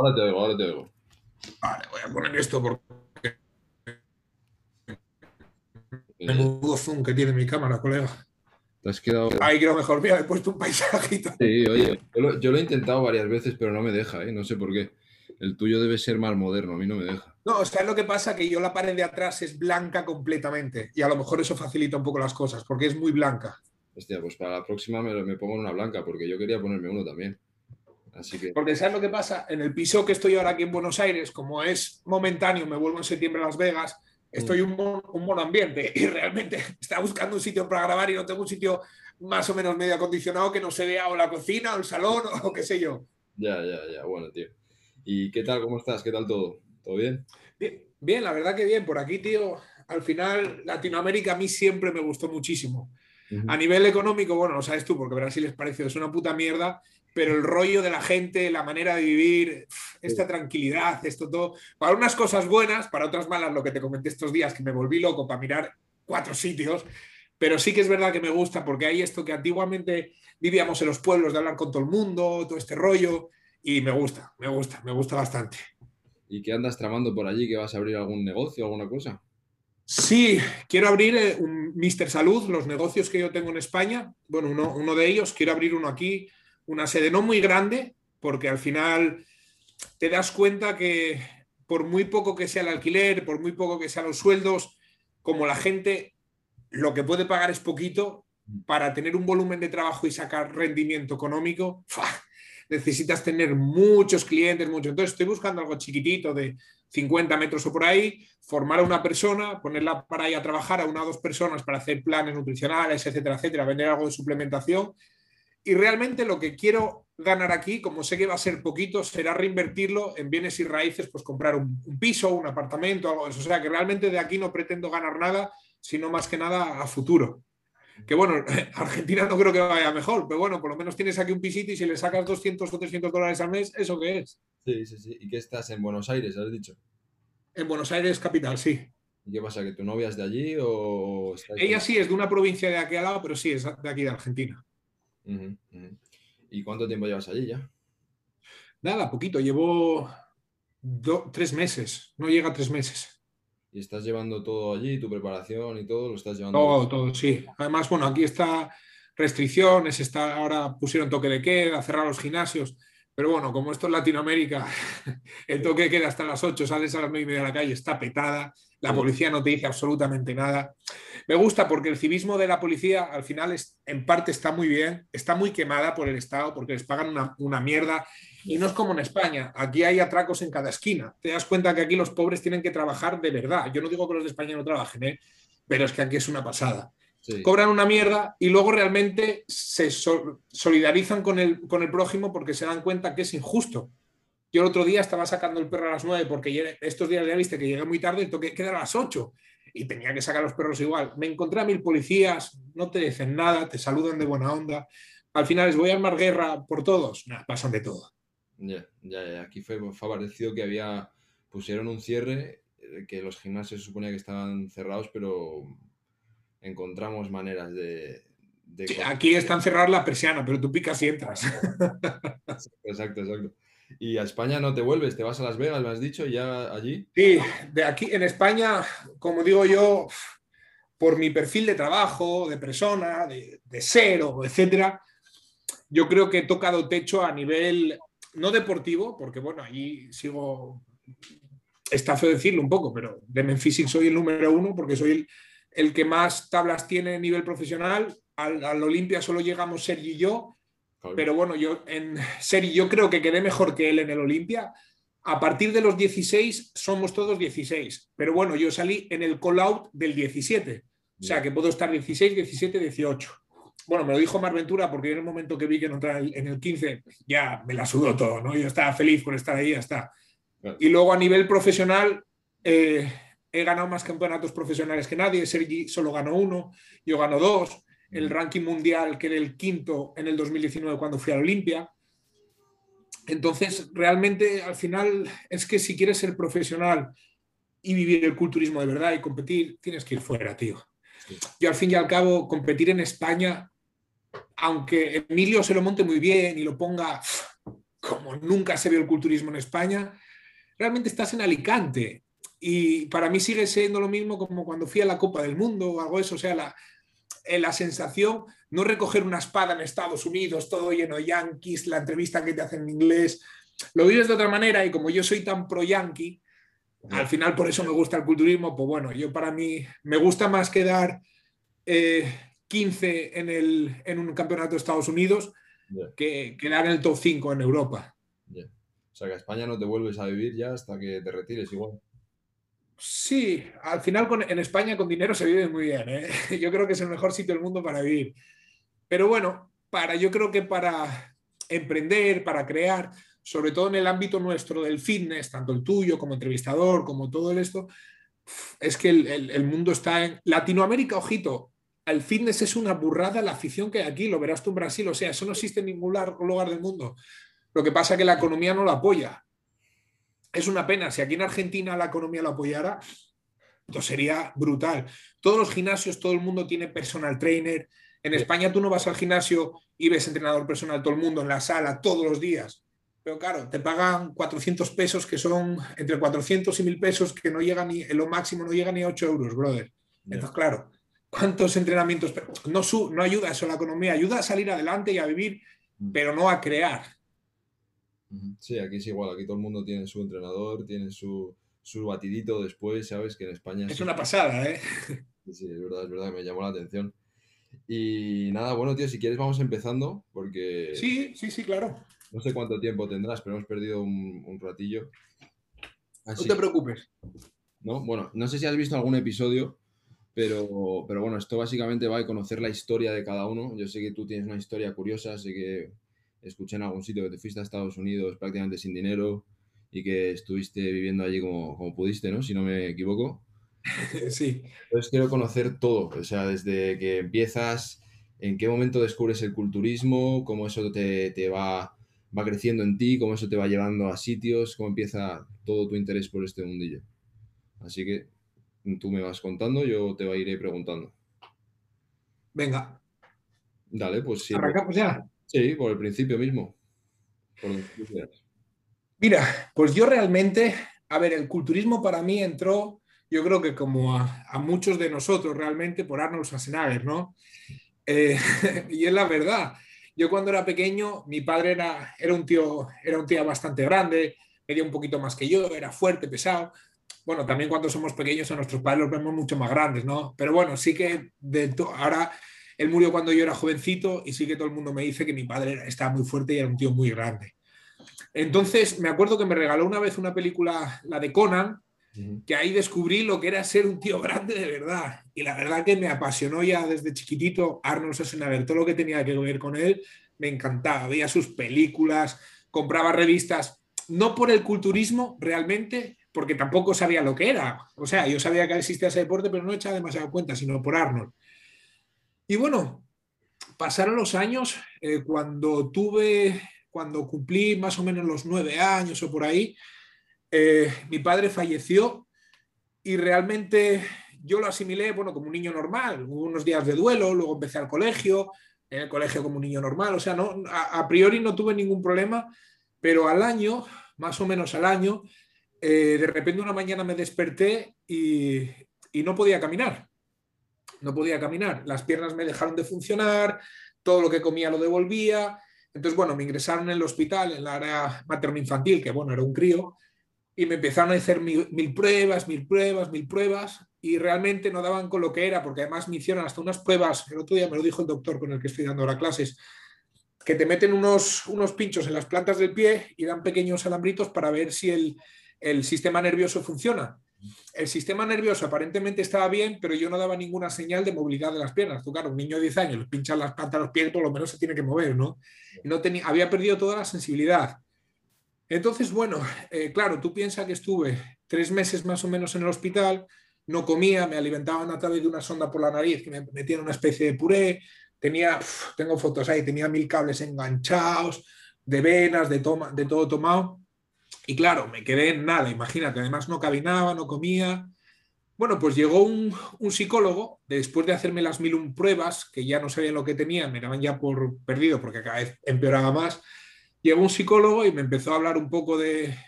ahora te oigo, ahora te oigo. Vale, voy a poner esto porque. Menudo zoom que tiene mi cámara, colega. Te has quedado. Ahí creo mejor. Mira, he puesto un paisajito. Sí, oye, yo lo, yo lo he intentado varias veces, pero no me deja, ¿eh? No sé por qué. El tuyo debe ser más moderno, a mí no me deja. No, o sea, lo que pasa que yo la pared de atrás es blanca completamente y a lo mejor eso facilita un poco las cosas porque es muy blanca. Hostia, pues para la próxima me, me pongo en una blanca, porque yo quería ponerme uno también. Así que. Porque ¿sabes lo que pasa? En el piso que estoy ahora aquí en Buenos Aires, como es momentáneo, me vuelvo en septiembre a Las Vegas, estoy un, mon- un buen ambiente y realmente estaba buscando un sitio para grabar y no tengo un sitio más o menos medio acondicionado que no se vea o la cocina o el salón o qué sé yo. Ya, ya, ya, bueno, tío. ¿Y qué tal? ¿Cómo estás? ¿Qué tal todo? ¿Todo bien? Bien, bien, la verdad que bien. Por aquí, tío, al final Latinoamérica a mí siempre me gustó muchísimo. A nivel económico, bueno, lo sabes tú, porque Brasil es parecido, es una puta mierda, pero el rollo de la gente, la manera de vivir, esta tranquilidad, esto todo, para unas cosas buenas, para otras malas, lo que te comenté estos días, que me volví loco para mirar cuatro sitios, pero sí que es verdad que me gusta, porque hay esto que antiguamente vivíamos en los pueblos de hablar con todo el mundo, todo este rollo, y me gusta, me gusta, me gusta bastante. ¿Y qué andas tramando por allí? ¿Que vas a abrir algún negocio, alguna cosa? Sí, quiero abrir eh, un Mister Salud, los negocios que yo tengo en España. Bueno, uno, uno de ellos, quiero abrir uno aquí, una sede no muy grande, porque al final te das cuenta que por muy poco que sea el alquiler, por muy poco que sean los sueldos, como la gente lo que puede pagar es poquito, para tener un volumen de trabajo y sacar rendimiento económico, ¡fua! necesitas tener muchos clientes, mucho. Entonces estoy buscando algo chiquitito de 50 metros o por ahí, formar a una persona, ponerla para ahí a trabajar a una o dos personas para hacer planes nutricionales, etcétera, etcétera, vender algo de suplementación. Y realmente lo que quiero ganar aquí, como sé que va a ser poquito, será reinvertirlo en bienes y raíces, pues comprar un, un piso, un apartamento, algo de eso. O sea que realmente de aquí no pretendo ganar nada, sino más que nada a futuro. Que bueno, Argentina no creo que vaya mejor, pero bueno, por lo menos tienes aquí un pisito y si le sacas 200 o 300 dólares al mes, ¿eso qué es? Sí, sí, sí. ¿Y qué estás en Buenos Aires, has dicho? En Buenos Aires, capital, sí. ¿Y qué pasa? ¿Que tu novia es de allí o Ella sí es de una provincia de aquí al lado, pero sí es de aquí de Argentina. ¿Y cuánto tiempo llevas allí ya? Nada, poquito, llevo do- tres meses, no llega a tres meses. ¿Y estás llevando todo allí, tu preparación y todo? ¿Lo estás llevando? Todo, todo, sí. Además, bueno, aquí está restricciones, está, ahora pusieron toque de queda, cerrar los gimnasios. Pero bueno, como esto es Latinoamérica, el toque de queda hasta las 8, sales a las 9 y media de la calle, está petada, la policía no te dice absolutamente nada. Me gusta porque el civismo de la policía al final es, en parte está muy bien, está muy quemada por el Estado porque les pagan una, una mierda y no es como en España, aquí hay atracos en cada esquina. Te das cuenta que aquí los pobres tienen que trabajar de verdad. Yo no digo que los de España no trabajen, ¿eh? pero es que aquí es una pasada Sí. cobran una mierda y luego realmente se so- solidarizan con el, con el prójimo porque se dan cuenta que es injusto. Yo el otro día estaba sacando el perro a las 9 porque llegué- estos días ya viste que llegué muy tarde y toqué quedar a las 8 y tenía que sacar los perros igual. Me encontré a mil policías, no te dicen nada, te saludan de buena onda. Al final les voy a armar guerra por todos. Nah, pasan de todo. Ya, ya, ya. Aquí fue, parecido que había, pusieron un cierre, eh, que los gimnasios se suponía que estaban cerrados, pero encontramos maneras de... de Sí, con- aquí están cerrar la persiana, pero tú picas y entras. Exacto, exacto. Y a España no te vuelves, te vas a Las Vegas, me has dicho, y ya allí. Sí, de aquí en España, como digo yo, por mi perfil de trabajo, de persona, de, de ser o etcétera, yo creo que he tocado techo a nivel no deportivo, porque bueno, allí sigo, está feo decirlo un poco, pero de Memphis soy el número uno porque soy el, que más tablas tiene a nivel profesional. Al, al Olimpia solo llegamos Sergi y yo. Pero bueno, yo en Sergi yo creo que quedé mejor que él en el Olimpia. A partir de los 16 somos todos 16, pero bueno, yo salí en el call out del 17, o sea que puedo estar 16, 17, 18. Bueno, me lo dijo Mar Ventura porque en el momento que vi que no entraba en el- en el 15, ya me la sudó todo, ¿no? Yo estaba feliz por estar ahí, ya está. Y luego a nivel profesional, eh, he ganado más campeonatos profesionales que nadie. Sergi solo ganó uno, yo gano dos. El ranking mundial quedé el quinto en el 2019 cuando fui a la Olimpia. Entonces, realmente, al final, es que si quieres ser profesional y vivir el culturismo de verdad y competir, tienes que ir fuera, tío. Sí. Yo, al fin y al cabo, competir en España, aunque Emilio se lo monte muy bien y lo ponga como nunca se vio el culturismo en España, realmente estás en Alicante. Y para mí sigue siendo lo mismo como cuando fui a la Copa del Mundo o algo eso. O sea, la, la sensación, no recoger una espada en Estados Unidos, todo lleno de yankees, la entrevista que te hacen en inglés, lo vives de otra manera y como yo soy tan pro yankee, al final por eso me gusta el culturismo, pues bueno, yo para mí me gusta más quedar 15 eh, en, el, en un campeonato de Estados Unidos que quedar en el top 5 en Europa. O sea que a España no te vuelves a vivir ya hasta que te retires igual. Sí, al final en España con dinero se vive muy bien. ¿eh? Yo creo que es el mejor sitio del mundo para vivir. Pero bueno, para, yo creo que para emprender, para crear, sobre todo en el ámbito nuestro del fitness, tanto el tuyo como entrevistador, como todo esto, es que el, mundo está en Latinoamérica, ojito, el fitness es una burrada la afición que hay aquí, lo verás tú en Brasil, o sea, eso no existe en ningún lugar del mundo. Lo que pasa es que la economía no lo apoya es una pena. Si aquí en Argentina la economía lo apoyara, esto sería brutal. Todos los gimnasios, todo el mundo tiene personal trainer. En España tú no vas al gimnasio y ves entrenador personal todo el mundo en la sala todos los días. Pero claro, te pagan 400 pesos, que son entre 400 y 1000 pesos, que no llegan ni, en lo máximo no llega ni a 8 euros, brother. Entonces, claro, ¿cuántos entrenamientos? No, no ayuda eso a la economía, ayuda a salir adelante y a vivir, mm. pero no a crear. Sí, aquí es igual, aquí todo el mundo tiene su entrenador, tiene su, batidito después, ¿sabes? Que en España... Es una pasada, ¿eh? Sí, es verdad, es verdad, me llamó la atención. Y nada, bueno, tío, si quieres vamos empezando, porque... Sí, sí, sí, claro. No sé cuánto tiempo tendrás, pero hemos perdido un, ratillo. no te preocupes. ¿No? Bueno, no sé si has visto algún episodio, pero, pero bueno, esto básicamente va a conocer la historia de cada uno. Yo sé que tú tienes una historia curiosa, sé que escuché en algún sitio que te fuiste a Estados Unidos prácticamente sin dinero y que estuviste viviendo allí como, como pudiste, ¿no? Si no me equivoco. Sí. Entonces quiero conocer todo, o sea, desde que empiezas, en qué momento descubres el culturismo, cómo eso te, te va, va creciendo en ti, cómo eso te va llevando a sitios, cómo empieza todo tu interés por este mundillo. Así que tú me vas contando, yo te iré preguntando. Venga. Dale, pues sí. Arrancamos ya. Sí, por el principio mismo. Mira, pues yo realmente, a ver, el culturismo para mí entró, yo creo que como a, muchos de nosotros realmente, por Arnold Schwarzenegger, ¿no? Eh, y es la verdad. Yo cuando era pequeño, mi padre era, era, un tío, era un tío bastante grande, medía un poquito más que yo, era fuerte, pesado. Bueno, también cuando somos pequeños a nuestros padres los vemos mucho más grandes, ¿no? Pero bueno, sí que de ahora él murió cuando yo era jovencito y sí que todo el mundo me dice que mi padre estaba muy fuerte y era un tío muy grande. Entonces, me acuerdo que me regaló una vez una película, la de Conan, que ahí descubrí lo que era ser un tío grande de verdad. Y la verdad que me apasionó ya desde chiquitito Arnold Schwarzenegger, todo lo que tenía que ver con él, me encantaba. Veía sus películas, compraba revistas, no por el culturismo realmente, porque tampoco sabía lo que era. O sea, yo sabía que existía ese deporte, pero no echaba demasiado cuenta, sino por Arnold. Y bueno, pasaron los años, eh, cuando tuve, cuando cumplí más o menos los nueve años o por ahí, eh, mi padre falleció y realmente yo lo asimilé, bueno, como un niño normal, hubo unos días de duelo, luego empecé al colegio, en el colegio como un niño normal, o sea, no, a, priori no tuve ningún problema, pero al año, más o menos al año, eh, de repente una mañana me desperté y no podía caminar no podía caminar, las piernas me dejaron de funcionar, todo lo que comía lo devolvía. Entonces, bueno, me ingresaron en el hospital, en la área materno-infantil, que bueno, era un crío, y me empezaron a hacer mil, pruebas, mil pruebas, mil pruebas, y realmente no daban con lo que era, porque además me hicieron hasta unas pruebas, el otro día me lo dijo el doctor con el que estoy dando ahora clases, que te meten unos, unos pinchos en las plantas del pie y dan pequeños alambritos para ver si el, el sistema nervioso funciona el sistema nervioso aparentemente estaba bien, pero yo no daba ninguna señal de movilidad de las piernas. Tú, claro, un niño de 10 años, pinchan las plantas de los pies, por lo menos se tiene que mover, ¿no? no tenía, había perdido toda la sensibilidad. Entonces, bueno, eh, claro, tú piensas que estuve tres meses más o menos en el hospital, no comía, me alimentaban a través de una sonda por la nariz que me metían una especie de puré, tenía, tengo fotos ahí, tenía mil cables enganchados, de venas, de, toma, de todo tomado. Y claro, me quedé en nada, imagínate, además no caminaba, no comía. Bueno, pues llegó un, psicólogo, después de hacerme las mil un pruebas, que ya no sabían lo que tenía, me daban ya por perdido porque cada vez empeoraba más, llegó un psicólogo y me empezó a hablar un poco de.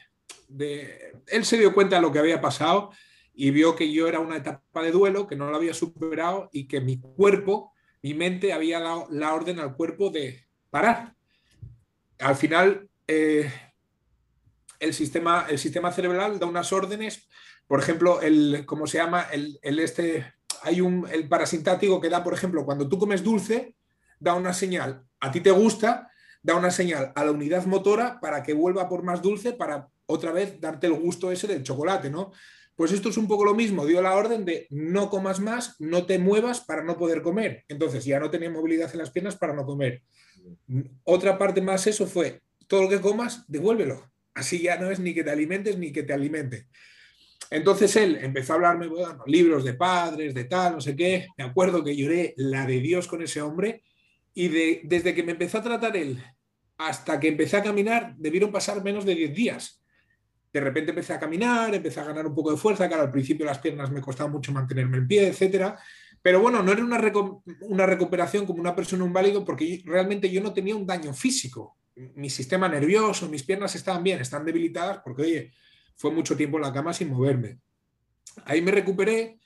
Él se dio cuenta de lo que había pasado y vio que yo era una etapa de duelo, que no lo había superado y que mi cuerpo, mi mente había dado la orden al cuerpo de parar. Al final, eh, el, sistema, el sistema cerebral da unas órdenes, por ejemplo, el, ¿cómo se llama? El, el este, hay un, el parasintático que da, por ejemplo, cuando tú comes dulce, da una señal, a ti te gusta, da una señal a la unidad motora para que vuelva por más dulce para otra vez darte el gusto ese del chocolate, ¿no? Pues esto es un poco lo mismo, dio la orden de no comas más, no te muevas para no poder comer. Entonces ya no tenía movilidad en las piernas para no comer. Otra parte más eso fue, todo lo que comas, devuélvelo. Así ya no es ni que te alimentes ni que te alimente. Entonces él empezó a hablarme, bueno, libros de padres, de tal, no sé qué. Me acuerdo que lloré la de Dios con ese hombre y de, desde que me empezó a tratar él hasta que empecé a caminar, debieron pasar menos de 10 días. De repente empecé a caminar, empecé a ganar un poco de fuerza, claro, al principio las piernas me costaba mucho mantenerme en pie, etcétera. Pero bueno, no era una, una recuperación como una persona inválido porque realmente yo no tenía un daño físico. Mi sistema nervioso, mis piernas estaban bien, están debilitadas porque, oye, fue mucho tiempo en la cama sin moverme. Ahí me recuperé,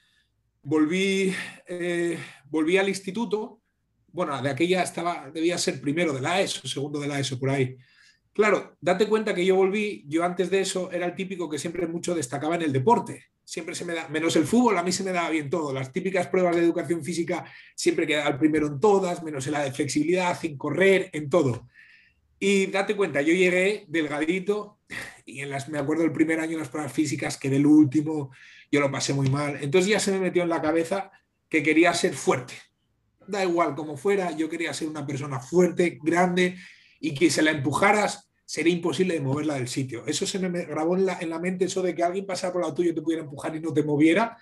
volví, eh, volví al instituto bueno, de aquella estaba, debía ser primero de la ESO, segundo de la ESO, por ahí. Claro, date cuenta que yo volví, yo antes de eso era el típico que siempre mucho destacaba en el deporte. Siempre se me da, menos el fútbol, a mí se me daba bien todo. Las típicas pruebas de educación física siempre quedaba el primero en todas, menos en la de flexibilidad, en correr, en todo. Y date cuenta, yo llegué delgadito y en las, me acuerdo el primer año en las pruebas físicas, que del último, yo lo pasé muy mal. Entonces ya se me metió en la cabeza que quería ser fuerte da igual como fuera, yo quería ser una persona fuerte, grande y que se la empujaras sería imposible de moverla del sitio. Eso se me grabó en la, en la mente, eso de que alguien pasara por la tuya y te pudiera empujar y no te moviera,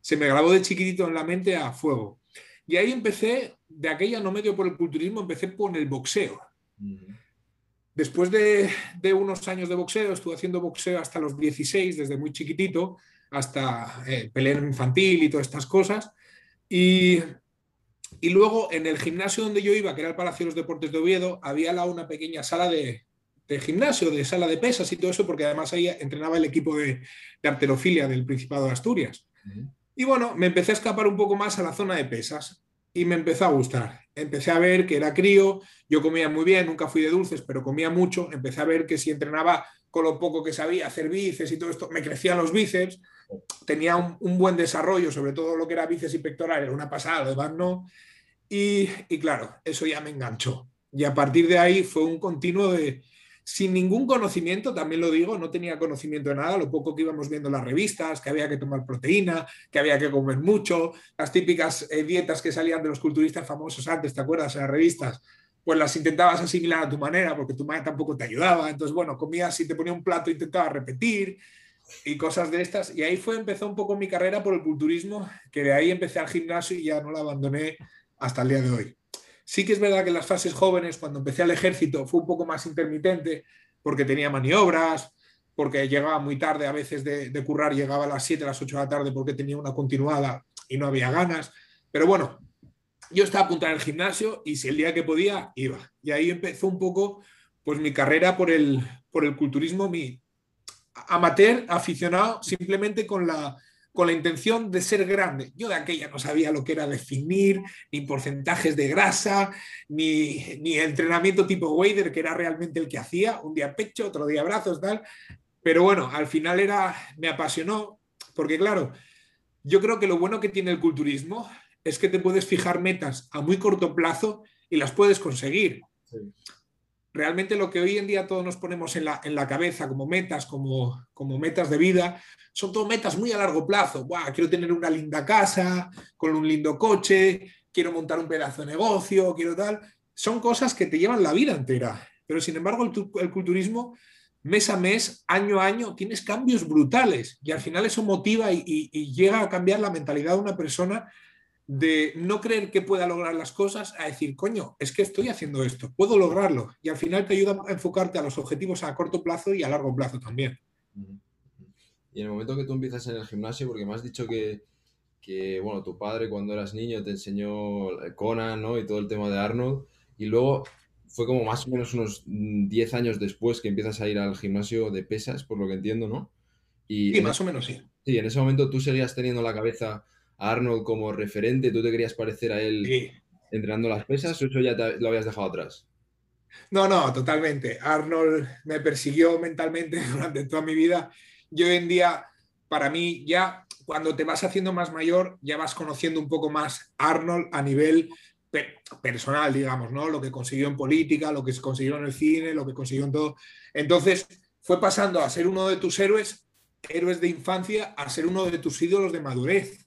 se me grabó de chiquitito en la mente a fuego. Y ahí empecé, de aquella no medio por el culturismo, empecé por el boxeo. Después de, de, unos años de boxeo, estuve haciendo boxeo hasta los 16, desde muy chiquitito, hasta eh, pelea infantil y todas estas cosas. Y y luego en el gimnasio donde yo iba, que era el Palacio de los Deportes de Oviedo, había la, una pequeña sala de, gimnasio, de sala de pesas y todo eso, porque además ahí entrenaba el equipo de, de arterofilia del Principado de Asturias. Y bueno, me empecé a escapar un poco más a la zona de pesas y me empezó a gustar. Empecé a ver que era crío, yo comía muy bien, nunca fui de dulces, pero comía mucho. Empecé a ver que si entrenaba con lo poco que sabía hacer bíceps y todo esto, me crecían los bíceps, tenía un, buen desarrollo, sobre todo lo que era bíceps y pectoral, era una pasada, además no. Y, y claro, eso ya me enganchó. Y a partir de ahí fue un continuo de, sin ningún conocimiento, también lo digo, no tenía conocimiento de nada, lo poco que íbamos viendo en las revistas, que había que tomar proteína, que había que comer mucho, las típicas eh, dietas que salían de los culturistas famosos antes, ¿te acuerdas? En las revistas, pues las intentabas asimilar a tu manera, porque tu madre tampoco te ayudaba, entonces, bueno, comías y te ponía un plato, intentaba repetir, y cosas de estas. Y ahí fue, empezó un poco mi carrera por el culturismo, que de ahí empecé al gimnasio y ya no la abandoné hasta el día de hoy. Sí que es verdad que en las fases jóvenes, cuando empecé al ejército, fue un poco más intermitente porque tenía maniobras, porque llegaba muy tarde a veces de, currar, llegaba a las 7, a las 8 de la tarde porque tenía una continuada y no había ganas. Pero bueno, yo estaba apuntado en el gimnasio y si el día que podía, iba. Y ahí empezó un poco pues mi carrera por el, por el culturismo, mi, amateur, aficionado, simplemente con la, con la intención de ser grande. Yo de aquella no sabía lo que era definir, ni porcentajes de grasa, ni, ni entrenamiento tipo Wader, que era realmente el que hacía, un día pecho, otro día brazos, tal. Pero bueno, al final era, me apasionó, porque claro, yo creo que lo bueno que tiene el culturismo es que te puedes fijar metas a muy corto plazo y las puedes conseguir realmente lo que hoy en día todos nos ponemos en la, en la cabeza como metas, como, como metas de vida, son todo metas muy a largo plazo. quiero tener una linda casa, con un lindo coche, quiero montar un pedazo de negocio, quiero tal. Son cosas que te llevan la vida entera. Pero sin embargo, el, culturismo, mes a mes, año a año, tienes cambios brutales y al final eso motiva y llega a cambiar la mentalidad de una persona de no creer que pueda lograr las cosas a decir, coño, es que estoy haciendo esto, puedo lograrlo. Y al final te ayuda a enfocarte a los objetivos a corto plazo y a largo plazo también. Y en el momento que tú empiezas en el gimnasio, porque me has dicho que, bueno, tu padre cuando eras niño te enseñó Conan, ¿no? Y todo el tema de Arnold. Y luego fue como más o menos unos 10 años después que empiezas a ir al gimnasio de pesas, por lo que entiendo, ¿no? Y sí, más o menos sí. Sí, en ese momento tú seguías teniendo la cabeza a Arnold como referente, tú te querías parecer a él entrenando las pesas o eso ya lo habías dejado atrás. No, no, totalmente. Arnold me persiguió mentalmente durante toda mi vida. Yo hoy en día, para mí, ya cuando te vas haciendo más mayor, ya vas conociendo un poco más Arnold a nivel personal, digamos, ¿no? Lo que consiguió en política, lo que consiguió en el cine, lo que consiguió en todo. Entonces, fue pasando a ser uno de tus héroes, héroes de infancia, a ser uno de tus ídolos de madurez.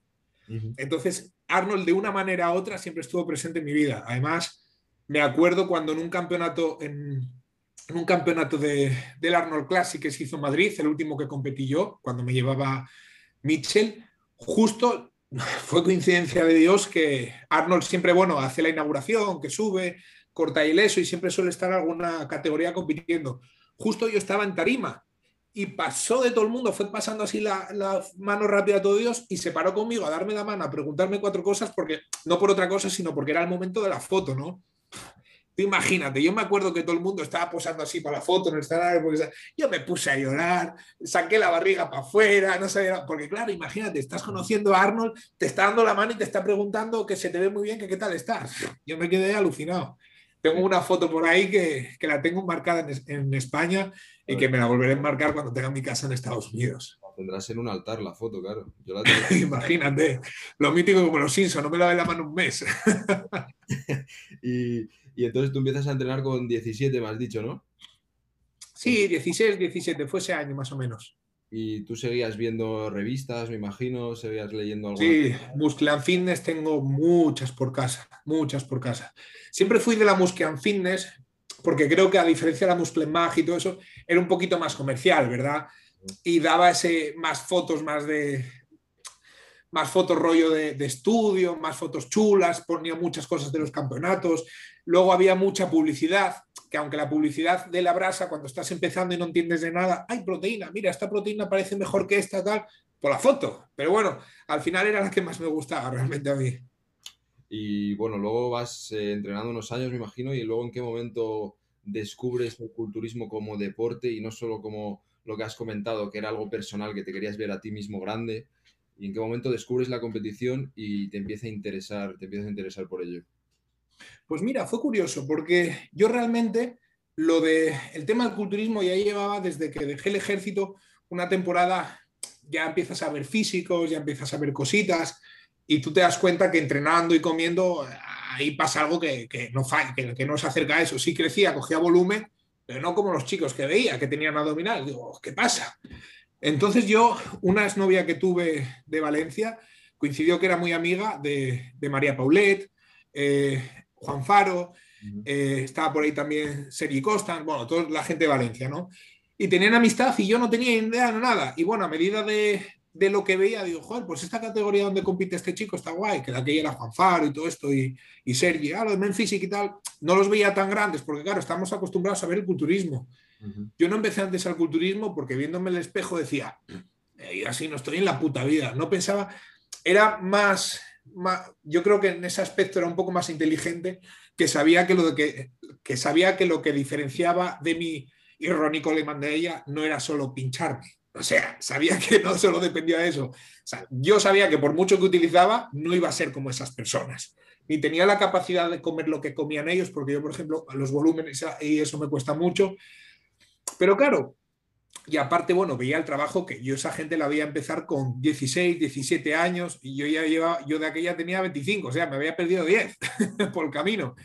Entonces, Arnold, de una manera u otra, siempre estuvo presente en mi vida. Además, me acuerdo cuando en un campeonato, en, un campeonato de, del Arnold Classic que se hizo en Madrid, el último que competí yo, cuando me llevaba Mitchell, justo fue coincidencia de Dios que Arnold siempre, bueno, hace la inauguración, que sube, corta ileso y siempre suele estar alguna categoría compitiendo. Justo yo estaba en tarima y pasó de todo el mundo, fue pasando así la, la, mano rápida a todo Dios y se paró conmigo a darme la mano, a preguntarme cuatro cosas, porque no por otra cosa, sino porque era el momento de la foto, ¿no? imagínate, yo me acuerdo que todo el mundo estaba posando así para la foto en el porque yo me puse a llorar, saqué la barriga para afuera, no sabía, porque claro, imagínate, estás conociendo a Arnold, te está dando la mano y te está preguntando que se te ve muy bien, que qué tal estás. Yo me quedé alucinado. Tengo una foto por ahí que, que la tengo marcada en, en, España y que me la volveré a marcar cuando tenga mi casa en Estados Unidos. Tendrás en un altar la foto, claro. Imagínate, lo mítico como los Simpsons, no me la ve la mano un mes. y, y entonces tú empiezas a entrenar con 17, me has dicho, ¿no? Sí, 16, 17, fue ese año más o menos. ¿Y tú seguías viendo revistas, me imagino? ¿Seguías leyendo algo? Sí, Muscle and Fitness tengo muchas por casa, muchas por casa. Siempre fui de la Muscle and Fitness porque creo que a diferencia de la Muscle Mag y todo eso, era un poquito más comercial, ¿verdad? Y daba ese, más fotos, más de, más fotos rollo de, estudio, más fotos chulas, ponía muchas cosas de los campeonatos. Luego había mucha publicidad, que aunque la publicidad de la brasa, cuando estás empezando y no entiendes de nada, hay proteína, mira, esta proteína parece mejor que esta, tal, por la foto. Pero bueno, al final era la que más me gustaba realmente a mí. Y bueno, luego vas eh, entrenando unos años, me imagino, y luego en qué momento descubres el culturismo como deporte y no solo como lo que has comentado, que era algo personal, que te querías ver a ti mismo grande, y en qué momento descubres la competición y te empieza a interesar, te empiezas a interesar por ello. Pues mira, fue curioso porque yo realmente lo de el tema del culturismo ya llevaba desde que dejé el ejército una temporada ya empiezas a ver físicos, ya empiezas a ver cositas y tú te das cuenta que entrenando y comiendo ahí pasa algo que, no, que, que no se acerca a eso. Sí crecía, cogía volumen, pero no como los chicos que veía, que tenían abdominal. Digo, ¿qué pasa? Entonces yo, una exnovia que tuve de Valencia, coincidió que era muy amiga de, María Paulet, eh, Juan Faro, eh, estaba por ahí también Sergi Costa, bueno, toda la gente de Valencia, ¿no? Y tenían amistad y yo no tenía idea de nada. Y bueno, a medida de, lo que veía, digo, joder, pues esta categoría donde compite este chico está guay, que de aquella era Juan Faro y todo esto, y, y Sergi, ah, lo de Memphis y tal, no los veía tan grandes, porque claro, estamos acostumbrados a ver el culturismo. Yo no empecé antes al culturismo porque viéndome el espejo decía, y así no estoy en la puta vida. No pensaba, era más, yo creo que en ese aspecto era un poco más inteligente, que sabía que lo, que, que sabía que, lo que diferenciaba de mi y Ronnie Coleman de ella no era solo pincharme. O sea, sabía que no solo dependía de eso. yo sabía que por mucho que utilizaba, no iba a ser como esas personas. Ni tenía la capacidad de comer lo que comían ellos, porque yo, por ejemplo, los volúmenes y eso me cuesta mucho. Pero claro, y aparte, bueno, veía el trabajo que yo esa gente la veía empezar con 16, 17 años y yo ya llevaba, yo de aquella tenía 25, o sea, me había perdido 10 por el camino.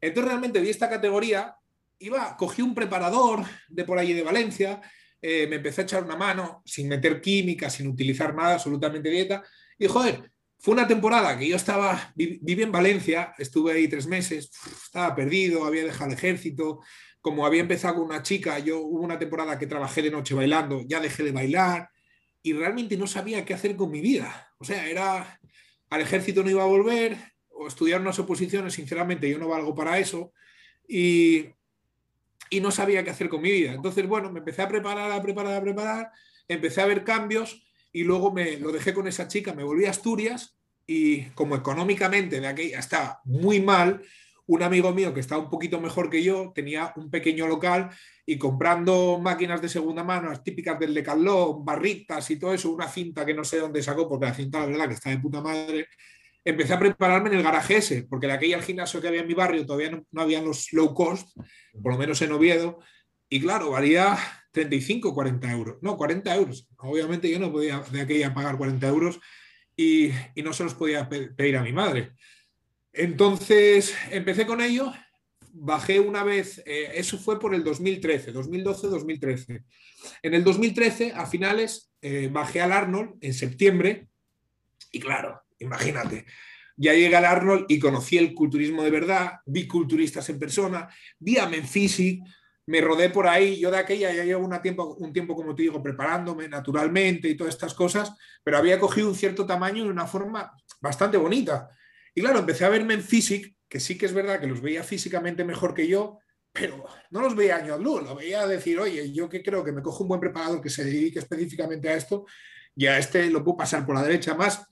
Entonces realmente vi esta categoría, iba, cogí un preparador de por allí de Valencia, eh, me empecé a echar una mano sin meter química, sin utilizar nada, absolutamente dieta, y joder, fue una temporada que yo estaba, viví en Valencia, estuve ahí tres meses, estaba perdido, había dejado el ejército, como había empezado con una chica, yo hubo una temporada que trabajé de noche bailando, ya dejé de bailar y realmente no sabía qué hacer con mi vida. O sea, era al ejército no iba a volver o estudiar unas oposiciones, sinceramente yo no valgo para eso. Y, y no sabía qué hacer con mi vida. Entonces, bueno, me empecé a preparar, a preparar, a preparar, empecé a ver cambios y luego me lo dejé con esa chica, me volví a Asturias y como económicamente de aquella estaba muy mal, un amigo mío que estaba un poquito mejor que yo tenía un pequeño local y comprando máquinas de segunda mano, las típicas del Decathlon, barritas y todo eso, una cinta que no sé dónde sacó, porque la cinta la verdad que está de puta madre, empecé a prepararme en el garaje ese, porque de aquella gimnasio que había en mi barrio todavía no, no habían los low cost, por lo menos en Oviedo, y claro, valía 35, 40 euros. No, 40 euros. Obviamente yo no podía de aquella pagar 40 euros y, y no se los podía pedir a mi madre. Entonces empecé con ello, bajé una vez, eh, eso fue por el 2013, 2012-2013. En el 2013, a finales, eh, bajé al Arnold en septiembre y claro, imagínate, ya llegué al Arnold y conocí el culturismo de verdad, vi culturistas en persona, vi a Menfisi, me rodé por ahí, yo de aquella ya llevo una tiempo, un tiempo, como te digo, preparándome naturalmente y todas estas cosas, pero había cogido un cierto tamaño y una forma bastante bonita. Y claro, empecé a verme en Physic, que sí que es verdad que los veía físicamente mejor que yo, pero no los veía años luz, lo veía decir, oye, yo que creo que me cojo un buen preparador que se dedique específicamente a esto, y a este lo puedo pasar por la derecha más.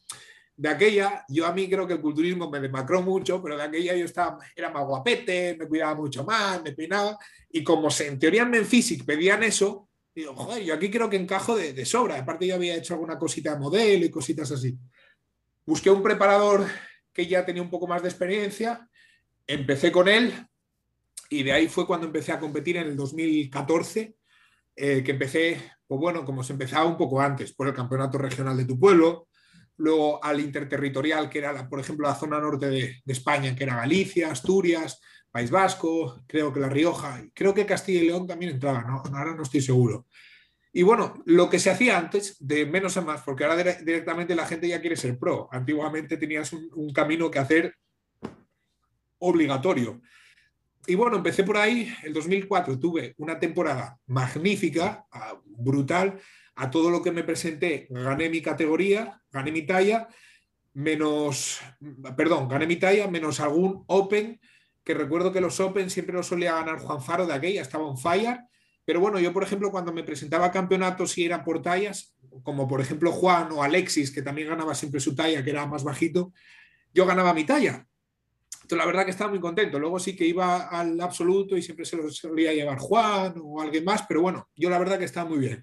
De aquella, yo a mí creo que el culturismo me demacró mucho, pero de aquella yo estaba, era más guapete, me cuidaba mucho más, me peinaba, y como se, en teoría en Physic pedían eso, digo, joder, yo aquí creo que encajo de, de sobra. Aparte yo había hecho alguna cosita de modelo y cositas así. Busqué un preparador que ya tenía un poco más de experiencia, empecé con él y de ahí fue cuando empecé a competir en el 2014, eh, que empecé, pues bueno, como se empezaba un poco antes, por el campeonato regional de tu pueblo, luego al interterritorial, que era, por ejemplo, la zona norte de, España, que era Galicia, Asturias, País Vasco, creo que La Rioja, creo que Castilla y León también entraba, ¿no? ahora no estoy seguro. Y bueno, lo que se hacía antes, de menos a más, porque ahora directamente la gente ya quiere ser pro. Antiguamente tenías un, camino que hacer obligatorio. Y bueno, empecé por ahí. El 2004 tuve una temporada magnífica, brutal. A todo lo que me presenté, gané mi categoría, gané mi talla, menos, perdón, gané mi talla, menos algún Open, que recuerdo que los Open siempre los solía ganar Juan Faro de aquella, estaba on fire pero bueno, yo, por ejemplo, cuando me presentaba a campeonatos y eran por tallas, como por ejemplo Juan o Alexis, que también ganaba siempre su talla, que era más bajito, yo ganaba mi talla. Entonces, la verdad que estaba muy contento. Luego sí que iba al absoluto y siempre se lo solía llevar Juan o alguien más, pero bueno, yo la verdad que estaba muy bien.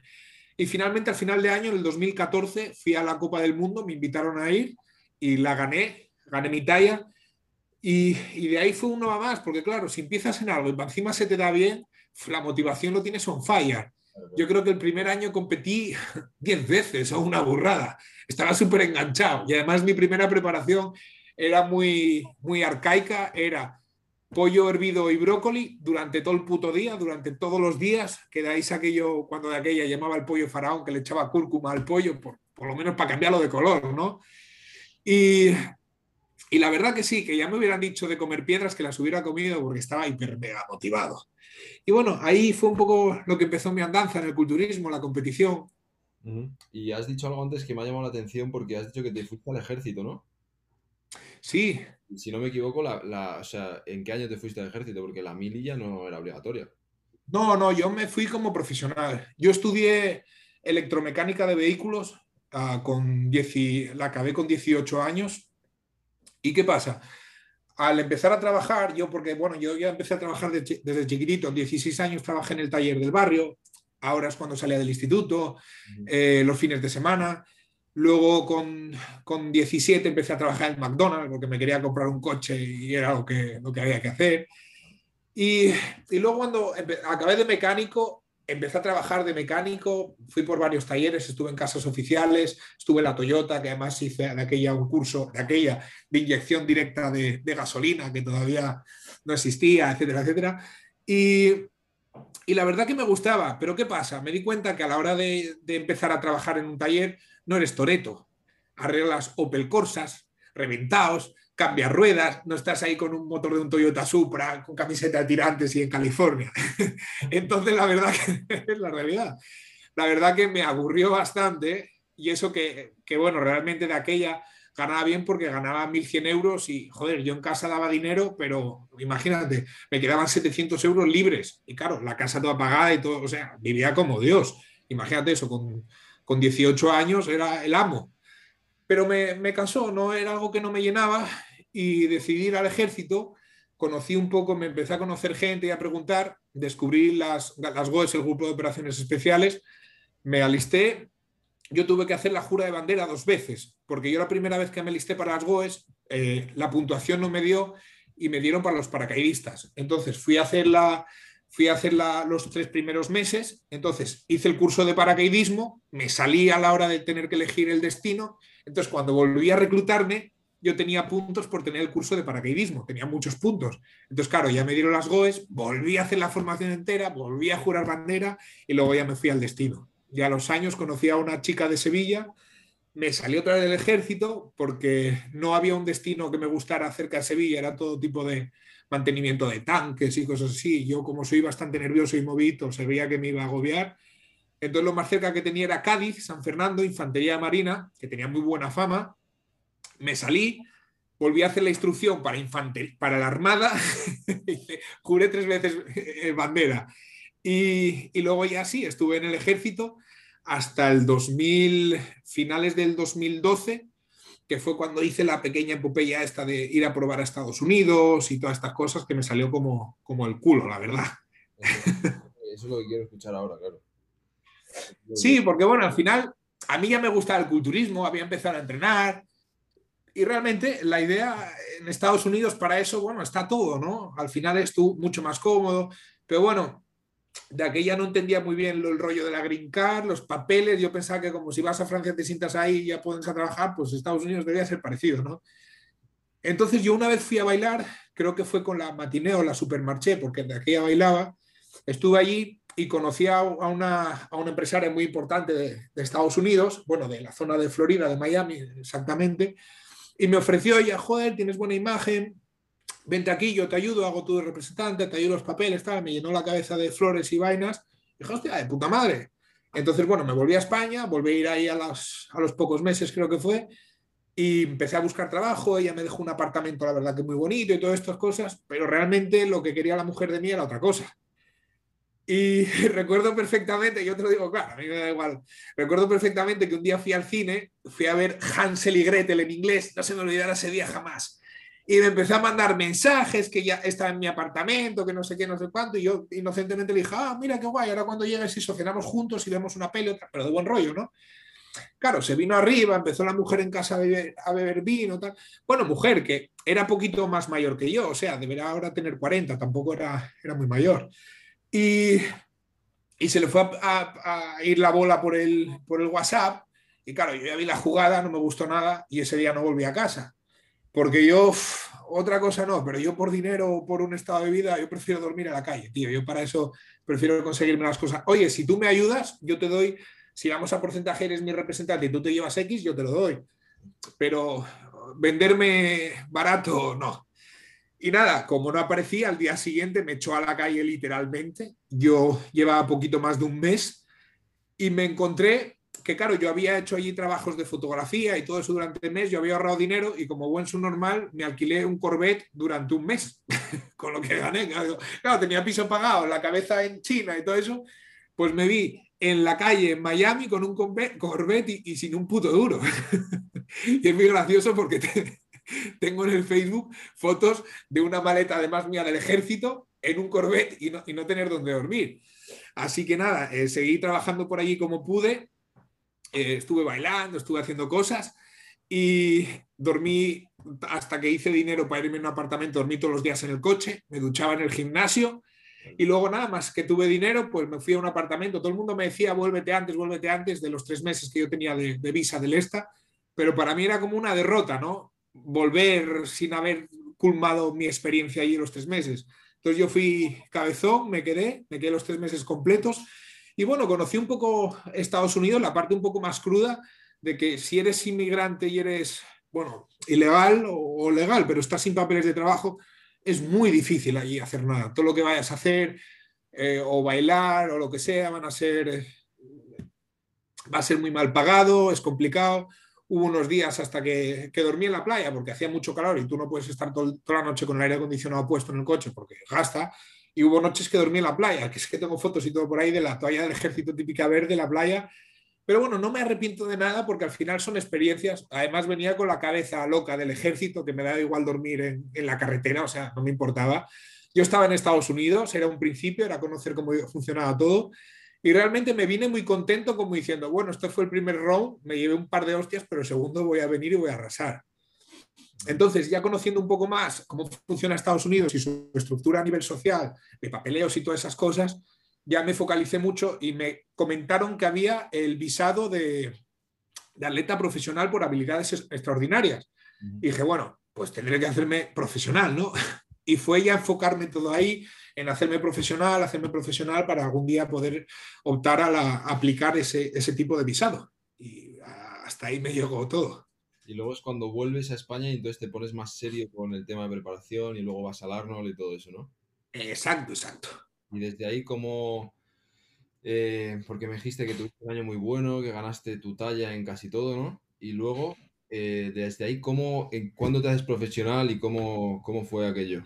Y finalmente, al final de año, en el 2014, fui a la Copa del Mundo, me invitaron a ir y la gané, gané mi talla. Y, y de ahí fue uno a más, porque claro, si empiezas en algo y encima se te da bien, la motivación lo tienes on fire. Yo creo que el primer año competí 10 veces o una burrada. Estaba súper enganchado y además mi primera preparación era muy, muy arcaica, era pollo hervido y brócoli durante todo el puto día, durante todos los días, que de ahí yo cuando de aquella llamaba el pollo faraón, que le echaba cúrcuma al pollo, por, por lo menos para cambiarlo de color, ¿no? Y, y la verdad que sí, que ya me hubieran dicho de comer piedras que las hubiera comido porque estaba hiper mega motivado. Y bueno, ahí fue un poco lo que empezó mi andanza en el culturismo, la competición. Y has dicho algo antes que me ha llamado la atención porque has dicho que te fuiste al ejército, ¿no? Sí. Si no me equivoco, la, o sea, ¿en qué año te fuiste al ejército? Porque la mililla no era obligatoria. No, no, yo me fui como profesional. Yo estudié electromecánica de vehículos, uh, con la acabé con 18 años. ¿Y qué pasa? al empezar a trabajar, yo porque, bueno, yo ya empecé a trabajar desde chiquitito, 16 años trabajé en el taller del barrio, ahora es cuando salía del instituto, eh, los fines de semana. Luego con, con, 17 empecé a trabajar en McDonald's porque me quería comprar un coche y era lo que, lo que había que hacer. Y, y luego cuando acabé de mecánico, empecé a trabajar de mecánico, fui por varios talleres, estuve en casas oficiales, estuve en la Toyota, que además hice de aquella un curso de aquella de inyección directa de, gasolina que todavía no existía, etcétera, etcétera. Y, y, la verdad que me gustaba, pero ¿qué pasa? Me di cuenta que a la hora de, de empezar a trabajar en un taller no eres Toreto, arreglas Opel Corsas, reventados, cambia ruedas, no estás ahí con un motor de un Toyota Supra, con camiseta de tirantes y en California. Entonces, la verdad que es la realidad. La verdad que me aburrió bastante y eso que, que, bueno, realmente de aquella ganaba bien porque ganaba 1.100 euros y, joder, yo en casa daba dinero, pero imagínate, me quedaban 700 euros libres y claro, la casa toda pagada y todo, o sea, vivía como Dios. Imagínate eso, con, con 18 años era el amo pero me, me, cansó, no era algo que no me llenaba y decidí ir al ejército conocí un poco, me empecé a conocer gente y a preguntar, descubrí las, las GOES, el Grupo de Operaciones Especiales, me alisté, yo tuve que hacer la jura de bandera dos veces, porque yo la primera vez que me alisté para las GOES, eh, la puntuación no me dio y me dieron para los paracaidistas. Entonces fui a hacer la, fui a hacer los tres primeros meses, entonces hice el curso de paracaidismo, me salí a la hora de tener que elegir el destino, entonces cuando volví a reclutarme, yo tenía puntos por tener el curso de paracaidismo, tenía muchos puntos. Entonces, claro, ya me dieron las GOES, volví a hacer la formación entera, volví a jurar bandera y luego ya me fui al destino. Ya a los años conocí a una chica de Sevilla, me salió otra vez del ejército porque no había un destino que me gustara cerca de Sevilla, era todo tipo de, mantenimiento de tanques y cosas así. Yo, como soy bastante nervioso y movido, se veía que me iba a agobiar. Entonces, lo más cerca que tenía era Cádiz, San Fernando, Infantería Marina, que tenía muy buena fama. Me salí, volví a hacer la instrucción para, para la Armada, juré tres veces eh, bandera. Y, y, luego ya sí, estuve en el ejército hasta el 2000, finales del 2012, que fue cuando hice la pequeña epopeya esta de ir a probar a Estados Unidos y todas estas cosas que me salió como, como el culo, la verdad. Eso, es lo que quiero escuchar ahora, claro. Sí, porque bueno, al final a mí ya me gustaba el culturismo, había empezado a entrenar y realmente la idea en Estados Unidos para eso, bueno, está todo, ¿no? Al final es tú mucho más cómodo, pero bueno, de aquella no entendía muy bien el rollo de la green card, los papeles. Yo pensaba que como si vas a Francia te sientas ahí y ya puedes a trabajar, pues Estados Unidos debería ser parecido, ¿no? Entonces yo una vez fui a bailar, creo que fue con la matineo, la supermarché, porque de aquella bailaba. Estuve allí y conocí a una, a una empresaria muy importante de, de, Estados Unidos, bueno, de la zona de Florida, de Miami exactamente, y me ofreció ella, joder, tienes buena imagen, vente aquí, yo te ayudo, hago tu representante, te ayudo los papeles, tal, me llenó la cabeza de flores y vainas. Y dije, hostia, de puta madre. Entonces, bueno, me volví a España, volví a ir ahí a los, a los pocos meses, creo que fue, y empecé a buscar trabajo. Ella me dejó un apartamento, la verdad que muy bonito y todas estas cosas, pero realmente lo que quería la mujer de mí era otra cosa. Y recuerdo perfectamente, yo te lo digo claro, a mí me da igual. Recuerdo perfectamente que un día fui al cine, fui a ver Hansel y Gretel en inglés, no se me olvidará ese día jamás y me empezó a mandar mensajes que ya está en mi apartamento, que no sé qué, no sé cuánto, y yo inocentemente le dije, ah, mira qué guay, ahora cuando llegues y cenamos juntos y vemos una peli, otra, pero de buen rollo, ¿no? Claro, se vino arriba, empezó la mujer en casa a beber, a beber vino, tal. Bueno, mujer que era poquito más mayor que yo, o sea, debería ahora tener 40, tampoco era, era muy mayor. Y, y se le fue a, a, ir la bola por el, por el WhatsApp, y claro, yo ya vi la jugada, no me gustó nada, y ese día no volví a casa. Porque yo, otra cosa no, pero yo por dinero o por un estado de vida, yo prefiero dormir en la calle, tío. Yo para eso prefiero conseguirme las cosas. Oye, si tú me ayudas, yo te doy, si vamos a porcentaje, eres mi representante y tú te llevas X, yo te lo doy. Pero venderme barato, no. Y nada, como no aparecía, al día siguiente me echó a la calle literalmente. Yo llevaba poquito más de un mes y me encontré que claro, yo había hecho allí trabajos de fotografía y todo eso durante el mes, yo había ahorrado dinero y como buen normal me alquilé un Corvette durante un mes, con lo que gané. Claro, tenía piso pagado, la cabeza en China y todo eso, pues me vi en la calle en Miami con un Corvette y, sin un puto duro. y es muy gracioso porque tengo en el Facebook fotos de una maleta además mía del ejército en un Corvette y no, y no tener donde dormir. Así que nada, eh, seguí trabajando por allí como pude eh, estuve bailando, estuve haciendo cosas y dormí hasta que hice dinero para irme a un apartamento, dormí todos los días en el coche, me duchaba en el gimnasio y luego nada más que tuve dinero, pues me fui a un apartamento. Todo el mundo me decía, vuélvete antes, vuélvete antes de los tres meses que yo tenía de, visa del ESTA, pero para mí era como una derrota, ¿no? Volver sin haber culmado mi experiencia allí los tres meses. Entonces yo fui cabezón, me quedé, me quedé los tres meses completos y bueno, conocí un poco Estados Unidos, la parte un poco más cruda de que si eres inmigrante y eres, bueno, ilegal o, legal, pero estás sin papeles de trabajo, es muy difícil allí hacer nada. Todo lo que vayas a hacer, eh, o bailar, o lo que sea, van a ser, eh, va a ser muy mal pagado, es complicado. Hubo unos días hasta que, que, dormí en la playa porque hacía mucho calor y tú no puedes estar toda la noche con el aire acondicionado puesto en el coche porque gasta y hubo noches que dormí en la playa, que es que tengo fotos y todo por ahí de la toalla del ejército típica verde, la playa, Pero bueno, no me arrepiento de nada porque al final son experiencias. Además venía con la cabeza loca del ejército, que me daba igual dormir en, la carretera, o sea, no me importaba. Yo estaba en Estados Unidos, era un principio, era conocer cómo funcionaba todo. Y realmente me vine muy contento como diciendo, bueno, este fue el primer round, me llevé un par de hostias, pero el segundo voy a venir y voy a arrasar. Entonces, ya conociendo un poco más cómo funciona Estados Unidos y su estructura a nivel social, de papeleos y todas esas cosas, ya me focalicé mucho y me comentaron que había el visado de, atleta profesional por habilidades extraordinarias. Y dije, bueno, pues tendré que hacerme profesional, ¿no? Y fue ya enfocarme todo ahí en hacerme profesional, hacerme profesional para algún día poder optar a, aplicar ese, ese tipo de visado. Y hasta ahí me llegó todo. Y luego es cuando vuelves a España y entonces te pones más serio con el tema de preparación y luego vas al Arnold y todo eso, ¿no? Exacto, exacto. Y desde ahí, como. Eh, porque me dijiste que tuviste un año muy bueno, que ganaste tu talla en casi todo, ¿no? Y luego, eh, desde ahí, ¿cómo, en, ¿cuándo te haces profesional y cómo, cómo fue aquello?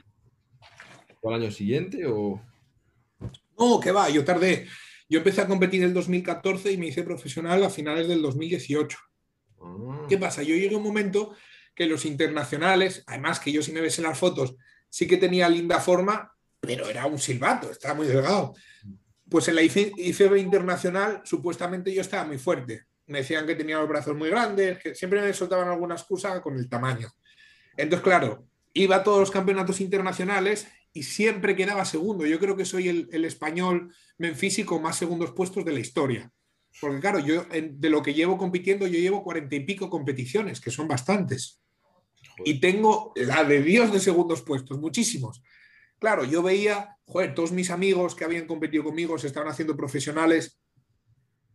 ¿Fue al año siguiente o.? No, que va, yo tardé. Yo empecé a competir en el 2014 y me hice profesional a finales del 2018. Ah. ¿Qué pasa? Yo llegué a un momento que los internacionales, además que yo si me ves en las fotos, sí que tenía linda forma, pero era un silbato, estaba muy delgado. Pues en la IFEB internacional supuestamente yo estaba muy fuerte. Me decían que tenía los brazos muy grandes, que siempre me soltaban alguna excusa con el tamaño. Entonces, claro, iba a todos los campeonatos internacionales y siempre quedaba segundo. Yo creo que soy el, el español menfísico más segundos puestos de la historia. Porque claro, yo de lo que llevo compitiendo, yo llevo cuarenta y pico competiciones, que son bastantes. Y tengo la de Dios de segundos puestos, muchísimos. Claro, yo veía, joder, todos mis amigos que habían competido conmigo se estaban haciendo profesionales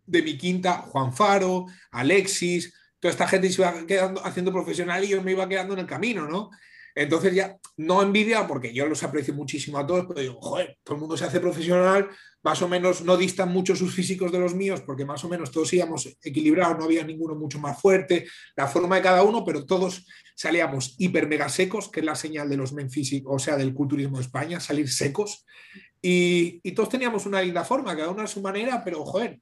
de mi quinta, Juan Faro, Alexis, toda esta gente se iba quedando haciendo profesional y yo me iba quedando en el camino, ¿no? Entonces ya, no envidia, porque yo los aprecio muchísimo a todos, pero digo, joder, todo el mundo se hace profesional, más o menos no distan mucho sus físicos de los míos, porque más o menos todos íbamos equilibrados, no había ninguno mucho más fuerte, la forma de cada uno, pero todos salíamos hiper mega secos, que es la señal de los men físicos, o sea, del culturismo de España, salir secos, y, y todos teníamos una linda forma, cada uno a su manera, pero joder,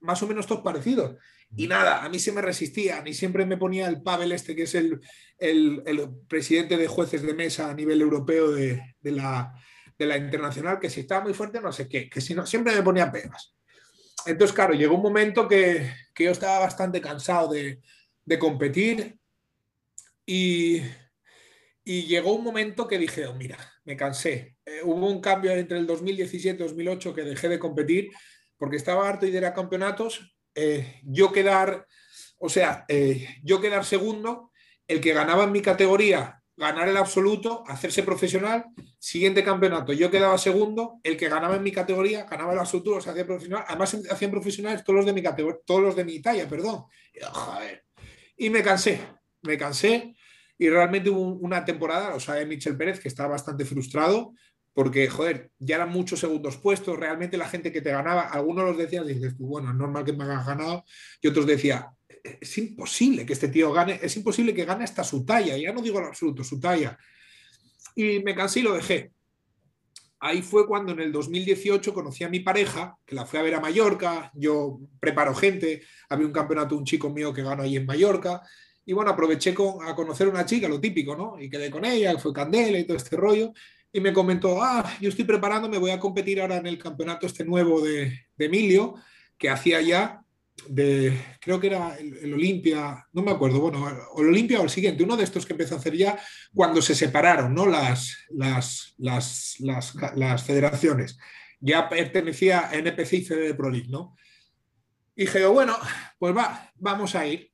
más o menos todos parecidos. Y nada, a mí se me resistía, ni siempre me ponía el Pavel este, que es el, el, presidente de jueces de mesa a nivel europeo de, de, la, de, la, internacional, que si estaba muy fuerte no sé qué, que si no, siempre me ponía pegas. Entonces, claro, llegó un momento que, que yo estaba bastante cansado de, de competir y, y, llegó un momento que dije, oh, mira, me cansé. Eh, hubo un cambio entre el 2017 y 2008 que dejé de competir porque estaba harto y era campeonatos eh, yo quedar, o sea, eh, yo quedar segundo, el que ganaba en mi categoría ganar el absoluto, hacerse profesional, siguiente campeonato, yo quedaba segundo, el que ganaba en mi categoría ganaba el absoluto, se hacía profesional, además hacían profesionales todos los de mi categoría, todos los de mi talla, perdón. Y, me cansé, me cansé. Y realmente hubo una temporada, o sea, de Michel Pérez, que estaba bastante frustrado, porque, joder, ya eran muchos segundos puestos, realmente la gente que te ganaba, algunos los decían, dices bueno, es normal que me hagas ganado, y otros decían, es imposible que este tío gane, es imposible que gane hasta su talla, ya no digo en absoluto, su talla. Y me cansé y lo dejé. Ahí fue cuando en el 2018 conocí a mi pareja, que la fui a ver a Mallorca, yo preparo gente, había un campeonato, un chico mío que ganó ahí en Mallorca, y bueno, aproveché a conocer a una chica, lo típico, ¿no? Y quedé con ella, fue Candela y todo este rollo, y me comentó, ah, yo estoy preparándome, voy a competir ahora en el campeonato este nuevo de, Emilio, que hacía ya de, creo que era el, Olimpia, no me acuerdo, bueno, el Olimpia o el siguiente, uno de estos que empezó a hacer ya cuando se separaron, ¿no? Las, las, las, las, federaciones. Ya pertenecía a NPC y CDD Pro League, ¿no? Y dije, bueno, pues va, vamos a ir.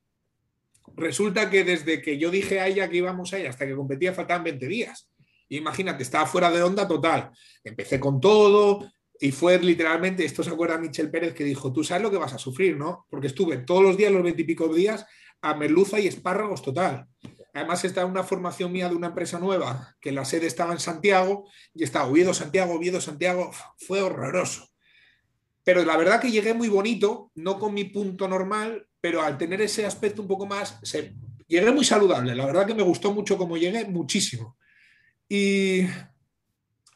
Resulta que desde que yo dije a ella que íbamos a ir hasta que competía faltaban 20 días. Imagínate, estaba fuera de onda total. Empecé con todo y fue literalmente, esto se acuerda Michel Pérez que dijo, tú sabes lo que vas a sufrir, ¿no? Porque estuve todos los días, los veintipico días, a merluza y espárragos total. Además estaba una formación mía de una empresa nueva, que la sede estaba en Santiago y estaba Oviedo, Santiago, Oviedo, Santiago. Fue horroroso. Pero la verdad que llegué muy bonito, no con mi punto normal, pero al tener ese aspecto un poco más, se... llegué muy saludable. La verdad que me gustó mucho como llegué, muchísimo. Y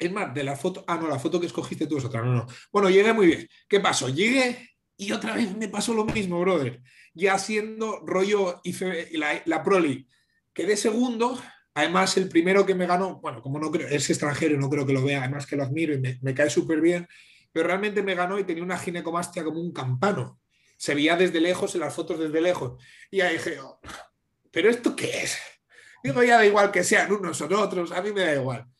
es más, de la foto, ah, no, la foto que escogiste tú es otra, no, no. Bueno, llegué muy bien. ¿Qué pasó? Llegué Y otra vez me pasó lo mismo, brother. Ya siendo rollo la, la Pro League. Quedé segundo, además el primero que me ganó, bueno, como no creo, es extranjero, no creo que lo vea, además que lo admiro y me, me cae súper bien, pero realmente me ganó y tenía una ginecomastia como un campano. Se veía desde lejos en las fotos desde lejos. Y ahí dije, oh, ¿pero esto qué es? Digo, ya da igual que sean unos o otros, a mí me da igual.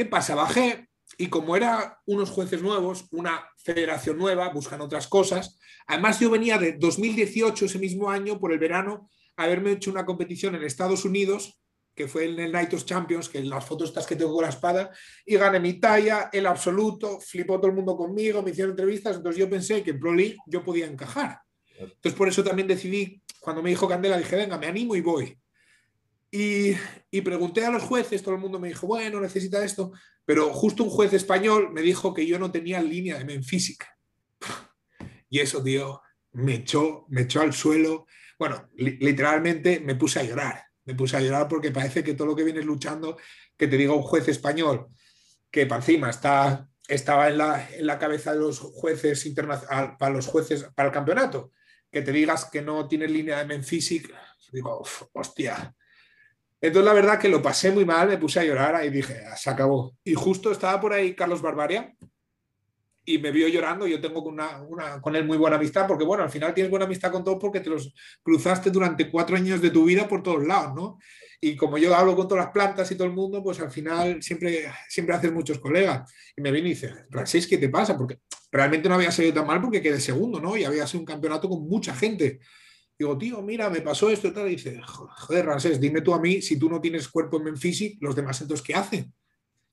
¿Qué pasa? Bajé y como era unos jueces nuevos, una federación nueva, buscan otras cosas. Además, yo venía de 2018, ese mismo año, por el verano, haberme hecho una competición en Estados Unidos, que fue en el Night of Champions, que en las fotos estas que tengo con la espada, y gané mi talla, el absoluto, flipó todo el mundo conmigo, me hicieron entrevistas, entonces yo pensé que en Pro League yo podía encajar. Entonces por eso también decidí, cuando me dijo Candela, dije, venga, me animo y voy. Y, pregunté a los jueces, todo el mundo me dijo, bueno, necesita esto, pero justo un juez español me dijo que yo no tenía línea de men física. Y eso, tío, me echó, me echó al suelo. Bueno, literalmente me puse a llorar. Me puse a llorar porque parece que todo lo que vienes luchando, que te diga un juez español, que para encima está, estaba en la, en la cabeza de los jueces internacionales, para los jueces, para el campeonato, que te digas que no tienes línea de física, digo, hostia, entonces, la verdad que lo pasé muy mal, me puse a llorar y dije, ah, se acabó. Y justo estaba por ahí Carlos Barbaria y me vio llorando. Yo tengo con él muy buena amistad, porque bueno, al final tienes buena amistad con todos porque te los cruzaste durante cuatro años de tu vida por todos lados, ¿no? Y como yo hablo con todas las plantas y todo el mundo, pues al final siempre, siempre haces muchos colegas. Y me viene y dice, Ransés, ¿qué te pasa? Porque realmente no había salido tan mal porque quedé segundo, ¿no? Y había sido un campeonato con mucha gente. Digo, tío, mira, me pasó esto y tal. Dice, joder, Ramsés, dime tú a mí, si tú no tienes cuerpo en Memphis, los demás entonces, ¿qué hacen?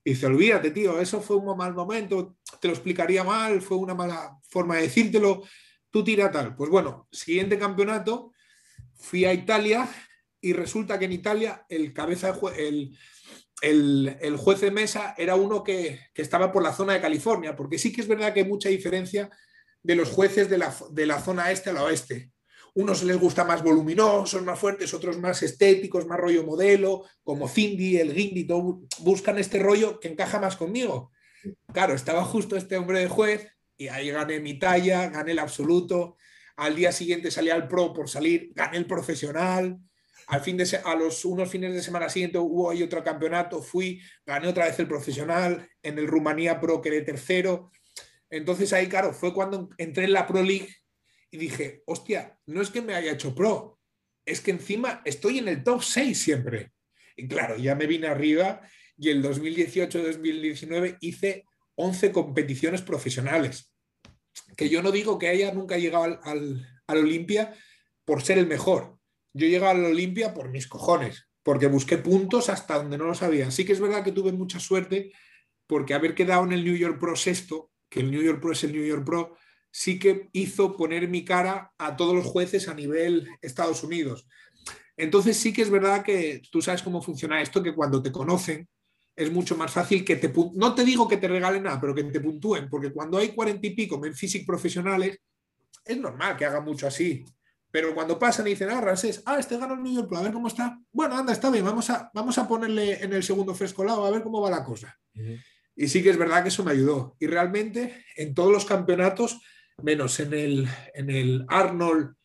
Dice, olvídate, tío, eso fue un mal momento, te lo explicaría mal, fue una mala forma de decírtelo, tú tira tal. Pues bueno, siguiente campeonato, fui a Italia y resulta que en Italia el cabeza el, el, juez de mesa era uno que, que, estaba por la zona de California, porque sí que es verdad que hay mucha diferencia de los jueces de la, de la zona este a la oeste unos les gusta más voluminosos, más fuertes, otros más estéticos, más rollo modelo, como Cindy, el Gindi, buscan este rollo que encaja más conmigo. Claro, estaba justo este hombre de juez y ahí gané mi talla, gané el absoluto. Al día siguiente salí al pro por salir, gané el profesional. Al fin de a los unos fines de semana siguiente hubo ahí otro campeonato, fui, gané otra vez el profesional. En el Rumanía Pro quedé tercero. Entonces ahí, claro, fue cuando entré en la Pro League y dije, hostia, no es que me haya hecho pro, es que encima estoy en el top 6 siempre. Y claro, ya me vine arriba y el 2018-2019 hice 11 competiciones profesionales. Que yo no digo que haya nunca llegado al, al, Olimpia por ser el mejor. Yo llegué al Olimpia por mis cojones, porque busqué puntos hasta donde no lo sabía. Sí que es verdad que tuve mucha suerte porque haber quedado en el New York Pro sexto, que el New York Pro es el New York Pro, sí que hizo poner mi cara a todos los jueces a nivel Estados Unidos. Entonces sí que es verdad que tú sabes cómo funciona esto, que cuando te conocen es mucho más fácil que te... No te digo que te regalen nada, pero que te puntúen, porque cuando hay cuarenta y pico en físic profesionales, es normal que hagan mucho así. Pero cuando pasan y dicen, ah, Ransés, ah, este gana el New York a ver cómo está. Bueno, anda, está bien, vamos a, vamos a ponerle en el segundo fresco lado, a ver cómo va la cosa. Y sí que es verdad que eso me ayudó. Y realmente en todos los campeonatos menos en el, en el Arnold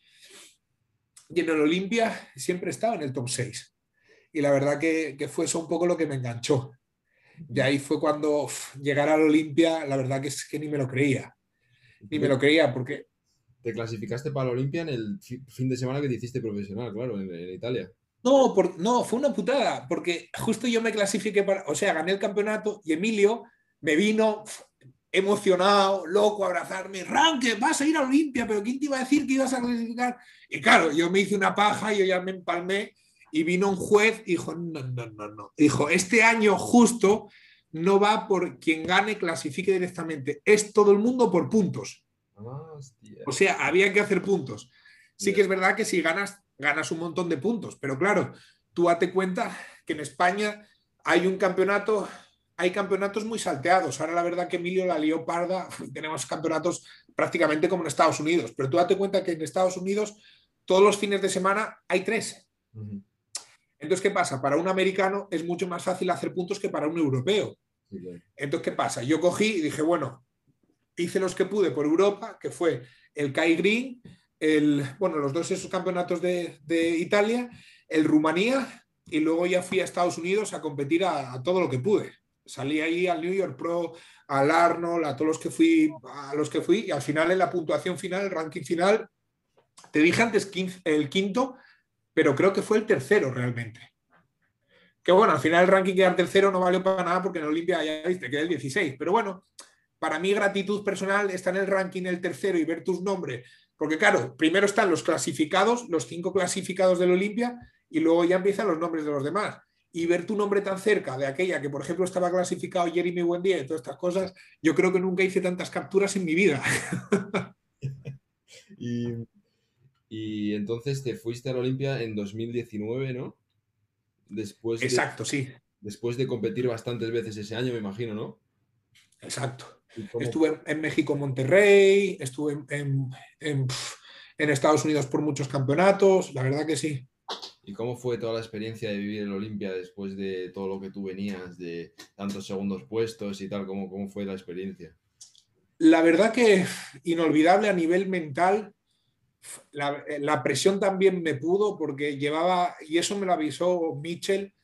y en el Olimpia, siempre estaba en el top 6. Y la verdad que, fue eso un poco lo que me enganchó. Y ahí fue cuando llegar al Olimpia, la verdad que es que ni me lo creía. Ni me lo creía porque... Te clasificaste para el Olimpia en el fin de semana que te hiciste profesional, claro, en, Italia. No, por, no, fue una putada, porque justo yo me clasifiqué para, o sea, gané el campeonato y Emilio me vino, emocionado, loco, abrazarme, Ranque, vas a ir a Olimpia, pero ¿quién te iba a decir que ibas a clasificar? Y claro, yo me hice una paja yo ya me empalmé y vino un juez y dijo, no, no, no, no. Dijo, este año justo no va por quien gane, clasifique directamente, es todo el mundo por puntos. o sea, había que hacer puntos. Sí que es verdad que si ganas, ganas un montón de puntos, pero claro, tú date cuenta que en España hay un campeonato hay campeonatos muy salteados. Ahora la verdad que Emilio la lió parda, tenemos campeonatos prácticamente como en Estados Unidos, pero tú date cuenta que en Estados Unidos todos los fines de semana hay tres. Entonces, ¿qué pasa? Para un americano es mucho más fácil hacer puntos que para un europeo. Entonces, ¿qué pasa? Yo cogí y dije, bueno, hice los que pude por Europa, que fue el Kai Green, el, bueno, los dos esos campeonatos de, Italia, el Rumanía, y luego ya fui a Estados Unidos a competir a, todo lo que pude. Salí ahí al New York Pro, al Arnold, a todos los que fui, a los que fui, y al final en la puntuación final, el ranking final, te dije antes el quinto, pero creo que fue el tercero realmente. Que bueno, al final el ranking quedar tercero no valió para nada porque en Olimpia ya viste, quedé el 16. Pero bueno, para mí gratitud personal está en el ranking el tercero y ver tus nombres. Porque claro, primero están los clasificados, los cinco clasificados del Olimpia, y luego ya empiezan los nombres de los demás. Y ver tu nombre tan cerca de aquella que, por ejemplo, estaba clasificado Jeremy Buendía y todas estas cosas, yo creo que nunca hice tantas capturas en mi vida. y, y entonces te fuiste a la Olimpia en 2019, ¿no? Después Exacto, sí. Después de competir bastantes veces ese año, me imagino, ¿no? Exacto. Estuve en México, Monterrey, estuve en, Estados Unidos por muchos campeonatos, la verdad que sí. ¿Y cómo fue toda la experiencia de vivir en Olimpia después de todo lo que tú venías, de tantos segundos puestos y tal? ¿Cómo, cómo fue la experiencia? La verdad que inolvidable a nivel mental. La, la, presión también me pudo porque llevaba, y eso me lo avisó Mitchell,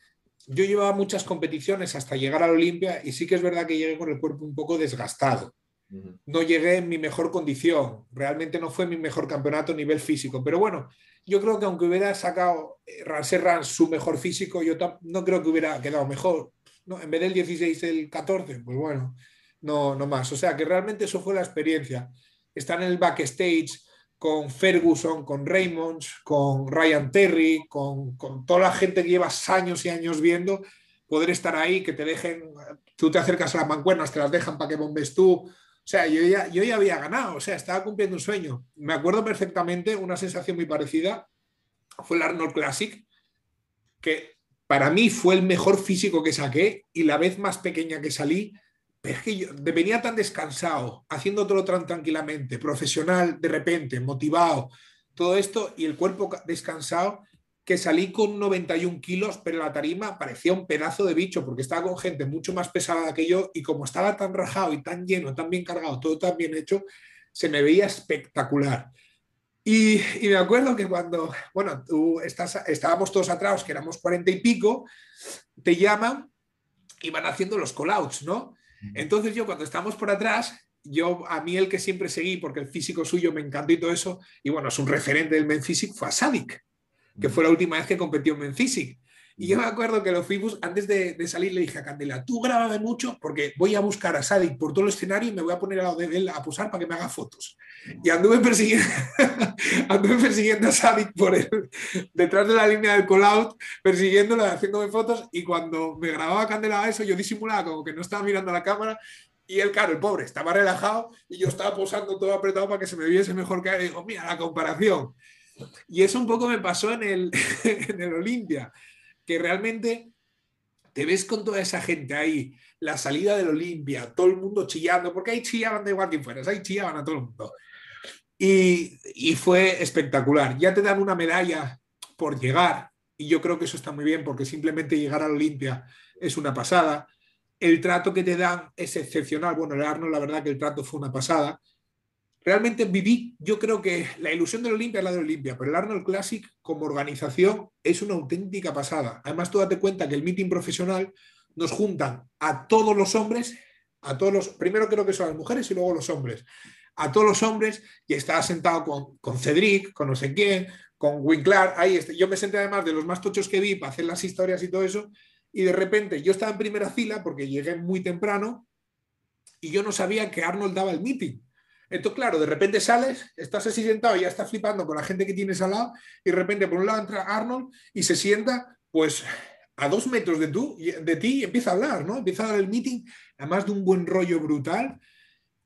yo llevaba muchas competiciones hasta llegar a la Olimpia y sí que es verdad que llegué con el cuerpo un poco desgastado. No llegué en mi mejor condición, realmente no fue mi mejor campeonato a nivel físico, pero bueno, yo creo que aunque hubiera sacado eh, Ranserran su mejor físico, yo no creo que hubiera quedado mejor. ¿no? En vez del 16, el 14, pues bueno, no, no más. O sea que realmente eso fue la experiencia. Estar en el backstage, con Ferguson, con Raymonds, con Ryan Terry, con, toda la gente que llevas años y años viendo, poder estar ahí, que te dejen, tú te acercas a las mancuernas, te las dejan para que bombes tú. O sea, yo ya, yo ya había ganado, o sea, estaba cumpliendo un sueño. Me acuerdo perfectamente, una sensación muy parecida, fue el Arnold Classic, que para mí fue el mejor físico que saqué y la vez más pequeña que salí, es que yo venía tan descansado, haciendo todo tan tranquilamente, profesional de repente, motivado, todo esto y el cuerpo descansado, que salí con 91 kilos, pero la tarima parecía un pedazo de bicho porque estaba con gente mucho más pesada que yo y como estaba tan rajado y tan lleno, tan bien cargado, todo tan bien hecho, se me veía espectacular. Y, me acuerdo que cuando, bueno, tú estás, estábamos todos atrás, que éramos 40 y pico, te llaman y van haciendo los call-outs, ¿no? Entonces yo cuando estamos por atrás, yo a mí el que siempre seguí, porque el físico suyo me encantó y todo eso, y bueno, es un referente del Men Physique, fue a Sadik, que fue la última vez que competió en Men Physique. Y yo me acuerdo que lo fuimos, antes de, salir le dije a Candela, tú grábame mucho porque voy a buscar a Sadik por todo el escenario y me voy a poner a lado de él a posar para que me haga fotos. Y anduve persiguiendo, anduve persiguiendo a Sadik por él, detrás de la línea del call-out, persiguiéndolo, haciéndome fotos y cuando me grababa Candela eso, yo disimulaba como que no estaba mirando a la cámara y él, claro, el pobre, estaba relajado y yo estaba posando todo apretado para que se me viese mejor que él. Y digo, mira, la comparación. Y eso un poco me pasó en el, en el Olimpia que realmente te ves con toda esa gente ahí, la salida del Olimpia, todo el mundo chillando, porque ahí chillaban de igual que fueras, ahí chillaban a todo el mundo. Y, y, fue espectacular. Ya te dan una medalla por llegar, y yo creo que eso está muy bien, porque simplemente llegar al Olimpia es una pasada. El trato que te dan es excepcional. Bueno, el Arnold, la verdad que el trato fue una pasada realmente viví, yo creo que la ilusión del Olimpia es la del Olimpia, pero el Arnold Classic como organización es una auténtica pasada. Además, tú date cuenta que el meeting profesional nos juntan a todos los hombres, a todos los, primero creo que son las mujeres y luego los hombres, a todos los hombres y estaba sentado con, con Cedric, con no sé quién, con Winklar, ahí yo me senté además de los más tochos que vi para hacer las historias y todo eso, y de repente yo estaba en primera fila porque llegué muy temprano y yo no sabía que Arnold daba el meeting. Entonces, claro, de repente sales, estás así sentado y ya estás flipando con la gente que tienes al lado y de repente por un lado entra Arnold y se sienta pues a dos metros de, tú, de ti y empieza a hablar, ¿no? Empieza a dar el meeting, además de un buen rollo brutal.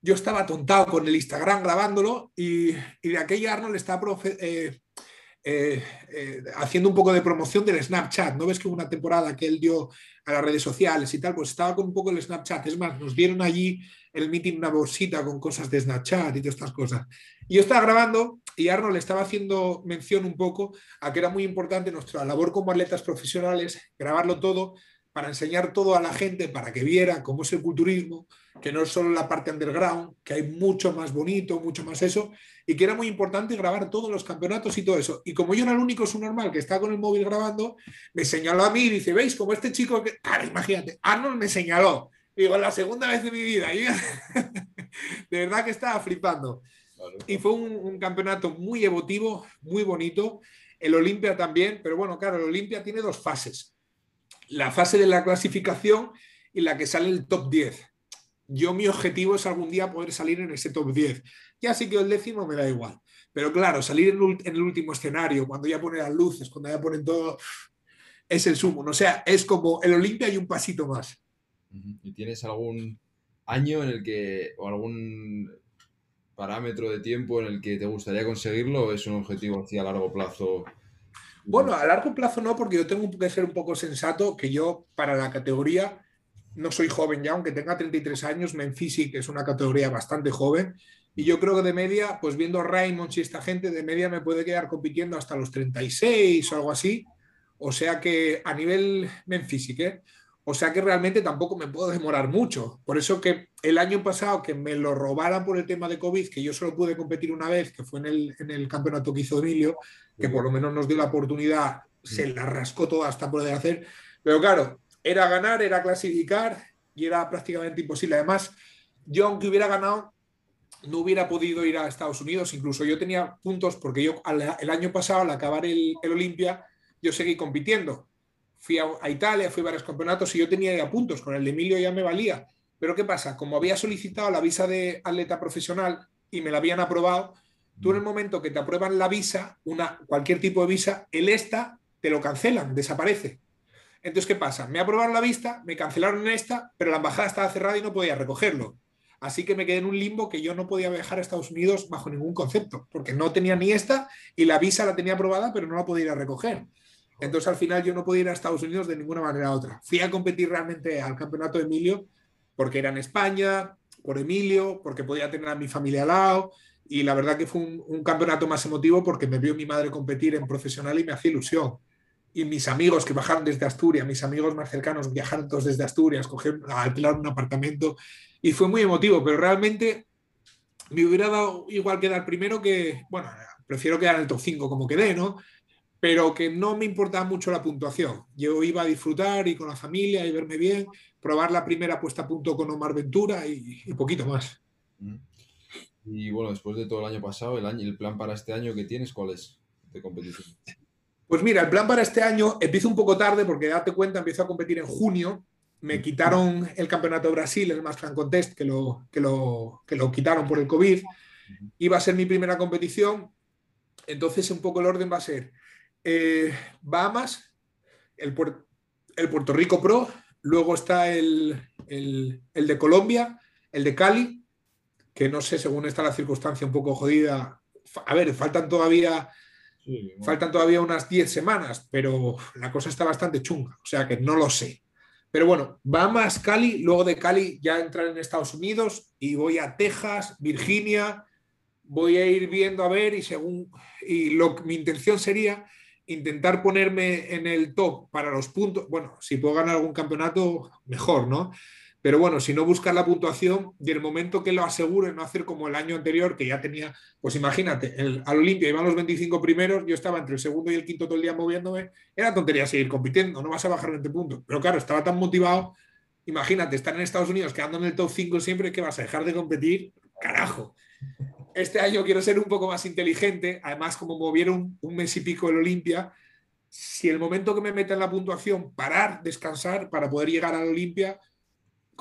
Yo estaba atontado con el Instagram grabándolo y, de aquella Arnold estaba eh, eh, eh, haciendo un poco de promoción del Snapchat. ¿No ves que una temporada que él dio a las redes sociales y tal? Pues estaba con un poco el Snapchat. Es más, nos dieron allí el meeting una bolsita con cosas de Snapchat y todas estas cosas. Y yo estaba grabando y Arnold estaba haciendo mención un poco a que era muy importante nuestra labor como atletas profesionales, grabarlo todo, para enseñar todo a la gente, para que viera cómo es el culturismo, que no es solo la parte underground, que hay mucho más bonito, mucho más eso, y que era muy importante grabar todos los campeonatos y todo eso. Y como yo era el único subnormal que estaba con el móvil grabando, me señaló a mí y dice, ¿veis? Como este chico que... Imagínate, Arnold me señaló. Digo, la segunda vez de mi vida. de verdad que estaba flipando. Y fue un, campeonato muy emotivo, muy bonito. El Olimpia también, pero bueno, claro, el Olimpia tiene dos fases. La fase de la clasificación y la que sale el top 10. Yo mi objetivo es algún día poder salir en ese top 10. Ya sí que el décimo me da igual. Pero claro, salir en, el último escenario, cuando ya ponen las luces, cuando ya ponen todo, es el sumo. O sea, es como el Olimpia y un pasito más. ¿Y tienes algún año en el que, o algún parámetro de tiempo en el que te gustaría conseguirlo o es un objetivo hacia largo plazo? Bueno, a largo plazo no, porque yo tengo que ser un poco sensato que yo para la categoría no soy joven ya, aunque tenga 33 años, que es una categoría bastante joven. Y yo creo que de media, pues viendo a Raymond y esta gente, de media me puede quedar compitiendo hasta los 36 o algo así. O sea que a nivel Menfisic, ¿eh? O sea que realmente tampoco me puedo demorar mucho. Por eso que el año pasado que me lo robaran por el tema de COVID, que yo solo pude competir una vez, que fue en el, en el campeonato que hizo Emilio, que por lo menos nos dio la oportunidad, se la rascó toda hasta poder hacer. Pero claro, era ganar, era clasificar y era prácticamente imposible. Además, yo aunque hubiera ganado, no hubiera podido ir a Estados Unidos. Incluso yo tenía puntos porque yo el año pasado, al acabar el, el Olimpia, yo seguí compitiendo fui a, Italia, fui a varios campeonatos y yo tenía ya puntos, con el de Emilio ya me valía. Pero ¿qué pasa? Como había solicitado la visa de atleta profesional y me la habían aprobado, tú en el momento que te aprueban la visa, una, cualquier tipo de visa, el esta te lo cancelan, desaparece. Entonces, ¿qué pasa? Me aprobaron la vista, me cancelaron esta, pero la embajada estaba cerrada y no podía recogerlo. Así que me quedé en un limbo que yo no podía viajar a Estados Unidos bajo ningún concepto, porque no tenía ni esta y la visa la tenía aprobada, pero no la podía ir a recoger. Entonces al final yo no podía ir a Estados Unidos de ninguna manera u otra. Fui a competir realmente al campeonato de Emilio porque era en España, por Emilio, porque podía tener a mi familia al lado y la verdad que fue un, campeonato más emotivo porque me vio mi madre competir en profesional y me hacía ilusión. Y mis amigos que bajaron desde Asturias, mis amigos más cercanos viajaron todos desde Asturias, cogieron, alquilaron un apartamento y fue muy emotivo, pero realmente me hubiera dado igual quedar primero que, bueno, prefiero quedar en el top 5 como quedé, ¿no? pero que no me importaba mucho la puntuación. Yo iba a disfrutar y con la familia y verme bien, probar la primera puesta a punto con Omar Ventura y, poquito más. Y bueno, después de todo el año pasado, el, año, el plan para este año que tienes, ¿cuál es de competición? Pues mira, el plan para este año empieza un poco tarde porque date cuenta, empiezo a competir en junio. Me quitaron el campeonato de Brasil, el más Grand Contest, que lo, que, lo, que lo quitaron por el COVID. Iba a ser mi primera competición. Entonces, un poco el orden va a ser eh, Bahamas, el, el, Puerto Rico Pro, luego está el, de Colombia, el de Cali, que no sé, según está la circunstancia un poco jodida. A ver, faltan todavía, faltan todavía unas 10 semanas, pero la cosa está bastante chunga, o sea que no lo sé. Pero bueno, Bahamas, Cali, luego de Cali ya entrar en Estados Unidos y voy a Texas, Virginia, voy a ir viendo a ver y según y lo mi intención sería intentar ponerme en el top para los puntos, bueno, si puedo ganar algún campeonato, mejor, ¿no? Pero bueno, si no buscar la puntuación y el momento que lo asegure, no hacer como el año anterior, que ya tenía, pues imagínate, el, al Olimpia iban los 25 primeros, yo estaba entre el segundo y el quinto todo el día moviéndome, era tontería seguir compitiendo, no vas a bajar 20 puntos. Pero claro, estaba tan motivado, imagínate, estar en Estados Unidos quedando en el top 5 siempre, que vas a dejar de competir, carajo este año quiero ser un poco más inteligente. Además, como movieron un mes y pico el Olimpia, si el momento que me meta en la puntuación, parar, descansar para poder llegar al Olimpia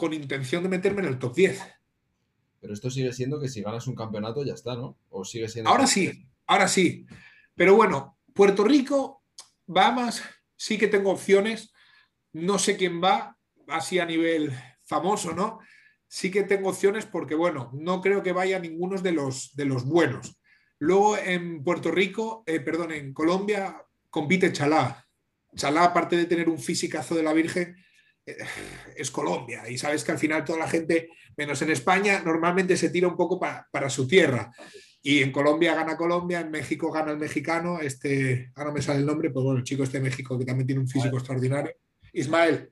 con intención de meterme en el top 10. Pero esto sigue siendo que si ganas un campeonato ya está, ¿no? O sigue siendo. Ahora sí, ahora sí. Pero bueno, Puerto Rico, Bahamas, sí que tengo opciones. No sé quién va, así a nivel famoso, ¿no? sí que tengo opciones porque, bueno, no creo que vaya ninguno de los, de los buenos. Luego en Puerto Rico, eh, perdón, en Colombia compite Chalá. Chalá, aparte de tener un fisicazo de la Virgen, es Colombia. Y sabes que al final toda la gente, menos en España, normalmente se tira un poco para su tierra. Y en Colombia gana Colombia, en México gana el mexicano, este, ahora me sale el nombre, pues bueno, el chico este de México que también tiene un físico extraordinario. Ismael,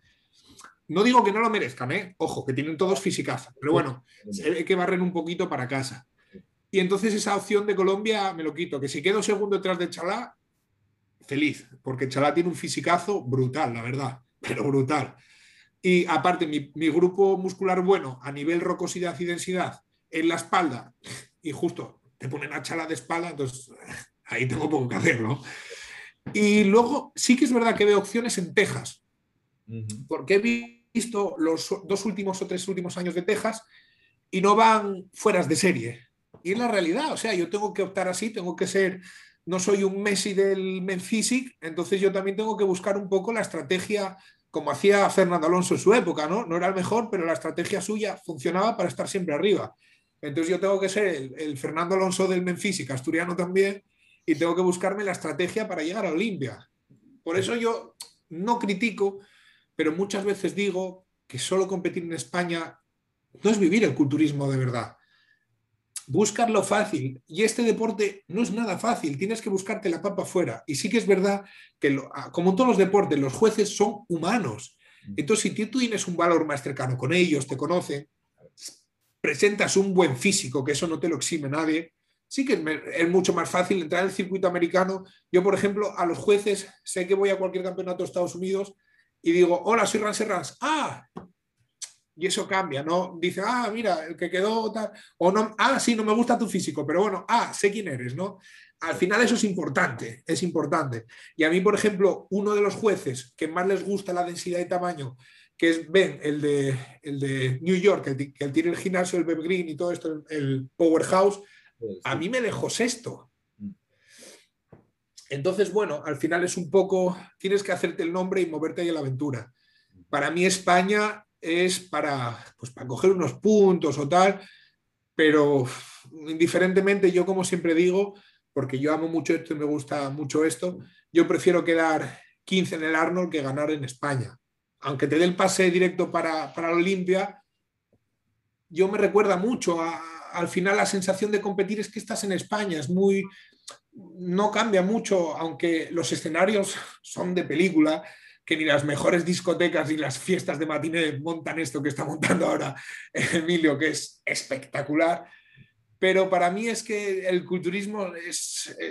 no digo que no lo merezcan, ¿eh? ojo, que tienen todos fisicaza, pero bueno, se ve que barren un poquito para casa. Y entonces esa opción de Colombia me lo quito, que si quedo segundo detrás de Chalá, feliz, porque Chalá tiene un fisicazo brutal, la verdad, pero brutal. Y aparte, mi, mi grupo muscular bueno a nivel rocosidad y densidad en la espalda, y justo te ponen a Chalá de espalda, entonces ahí tengo poco que hacer, ¿no? Y luego sí que es verdad que veo opciones en Texas, porque he visto los dos últimos o tres últimos años de Texas y no van fueras de serie. Y es la realidad, o sea, yo tengo que optar así, tengo que ser, no soy un Messi del Menfisic, entonces yo también tengo que buscar un poco la estrategia como hacía Fernando Alonso en su época, ¿no? No era el mejor, pero la estrategia suya funcionaba para estar siempre arriba. Entonces yo tengo que ser el, Fernando Alonso del Menfisic, asturiano también, y tengo que buscarme la estrategia para llegar a Olimpia. Por eso yo no critico pero muchas veces digo que solo competir en España no es vivir el culturismo de verdad. Buscar lo fácil. Y este deporte no es nada fácil, tienes que buscarte la papa afuera. Y sí que es verdad que, ah, como todos los deportes, los jueces son humanos. Entonces, si tú tienes un valor más cercano con ellos, te conocen, presentas un buen físico, que eso no te lo exime nadie, sí que es, mucho más fácil entrar en el circuito americano. Yo, por ejemplo, a los jueces, sé que voy a cualquier campeonato de Estados Unidos y digo, hola, soy Ran Serrans. Ah, y eso cambia, ¿no? Dice, ah, mira, el que quedó tal, o no, ah, sí, no me gusta tu físico, pero bueno, ah, sé quién eres, ¿no? Al final eso es importante, es importante. Y a mí, por ejemplo, uno de los jueces que más les gusta la densidad y tamaño, que es Ben, el de, el de New York, el, que tiene el gimnasio, el Beb Green y todo esto, el Powerhouse, a mí me dejó sexto. Entonces, bueno, al final es un poco, tienes que hacerte el nombre y moverte ahí a la aventura. Para mí España es para, pues, para coger unos puntos o tal, pero indiferentemente yo como siempre digo, porque yo amo mucho esto y me gusta mucho esto, yo prefiero quedar 15 en el Arnold que ganar en España. Aunque te dé el pase directo para, para la Olimpia, yo me recuerda mucho al final la sensación de competir es que estás en España, es muy, no cambia mucho, aunque los escenarios son de película, que ni las mejores discotecas ni las fiestas de matiné montan esto que está montando ahora Emilio, que es espectacular. Pero para mí es que el culturismo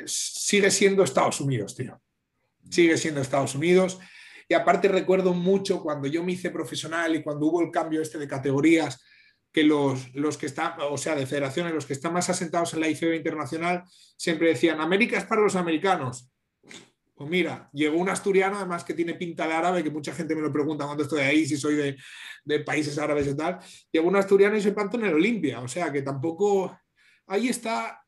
sigue siendo Estados Unidos, tío. Sigue siendo Estados Unidos. Y aparte recuerdo mucho cuando yo me hice profesional y cuando hubo el cambio este de categorías, que los, los, que están, o sea, de federaciones, los que están más asentados en la IFB internacional, siempre decían, América es para los americanos. Pues mira, llegó un asturiano, además que tiene pinta de árabe, que mucha gente me lo pregunta cuando estoy ahí, si soy de, de países árabes y tal. Llegó un asturiano y se plantó en el Olimpia, o sea que tampoco... Ahí está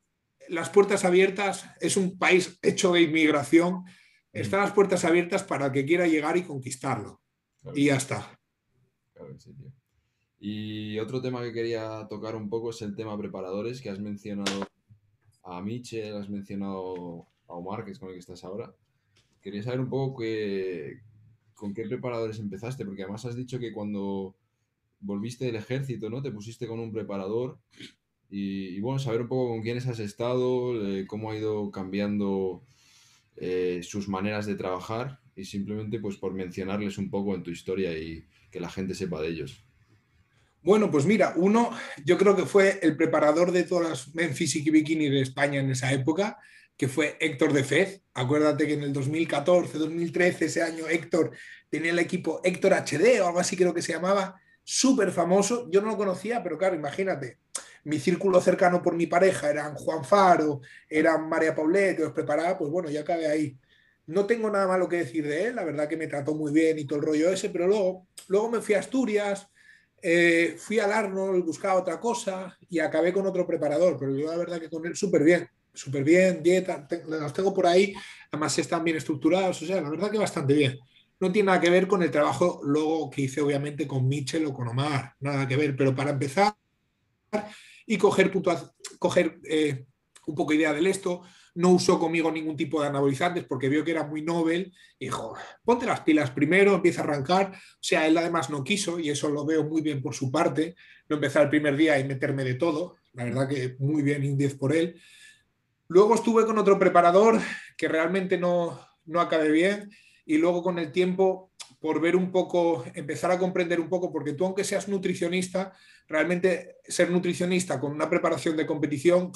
las puertas abiertas, es un país hecho de inmigración, están las puertas abiertas para el que quiera llegar y conquistarlo. Y ya está. Claro, sí, tío. Y otro tema que quería tocar un poco es el tema preparadores, que has mencionado a Michel, has mencionado a Omar, que es con el que estás ahora. Quería saber un poco con qué preparadores empezaste, porque además has dicho que cuando volviste del ejército, ¿no? Te pusiste con un preparador y, bueno, saber un poco con quiénes has estado, eh, cómo ha ido cambiando eh, sus maneras de trabajar y simplemente pues por mencionarles un poco en tu historia y que la gente sepa de ellos. Bueno, pues mira, uno, yo creo que fue el preparador de todas las men y bikini de España en esa época, que fue Héctor de Fez. Acuérdate que en el 2014, 2013, ese año Héctor tenía el equipo Héctor HD o algo así creo que se llamaba, súper famoso. Yo no lo conocía, pero claro, imagínate, mi círculo cercano por mi pareja eran Juan Faro, eran María Paulet, que os preparaba, pues bueno, ya cabe ahí. No tengo nada malo que decir de él, la verdad que me trató muy bien y todo el rollo ese, pero luego, luego me fui a Asturias, eh, fui al Arnold, buscaba otra cosa y acabé con otro preparador, pero yo la verdad que con él súper bien, súper bien, dieta, los tengo por ahí, además están bien estructurados, o sea, la verdad que bastante bien. No tiene nada que ver con el trabajo luego que hice obviamente con Mitchell o con Omar, nada que ver, pero para empezar y coger, coger eh, un poco idea del esto, no usó conmigo ningún tipo de anabolizantes porque vio que era muy novel y dijo, ponte las pilas primero, empieza a arrancar. O sea, él además no quiso y eso lo veo muy bien por su parte, no empezar el primer día y meterme de todo. La verdad que muy bien, un 10 por él. Luego estuve con otro preparador que realmente no, no acabé bien y luego con el tiempo por ver un poco, empezar a comprender un poco, porque tú aunque seas nutricionista, realmente ser nutricionista con una preparación de competición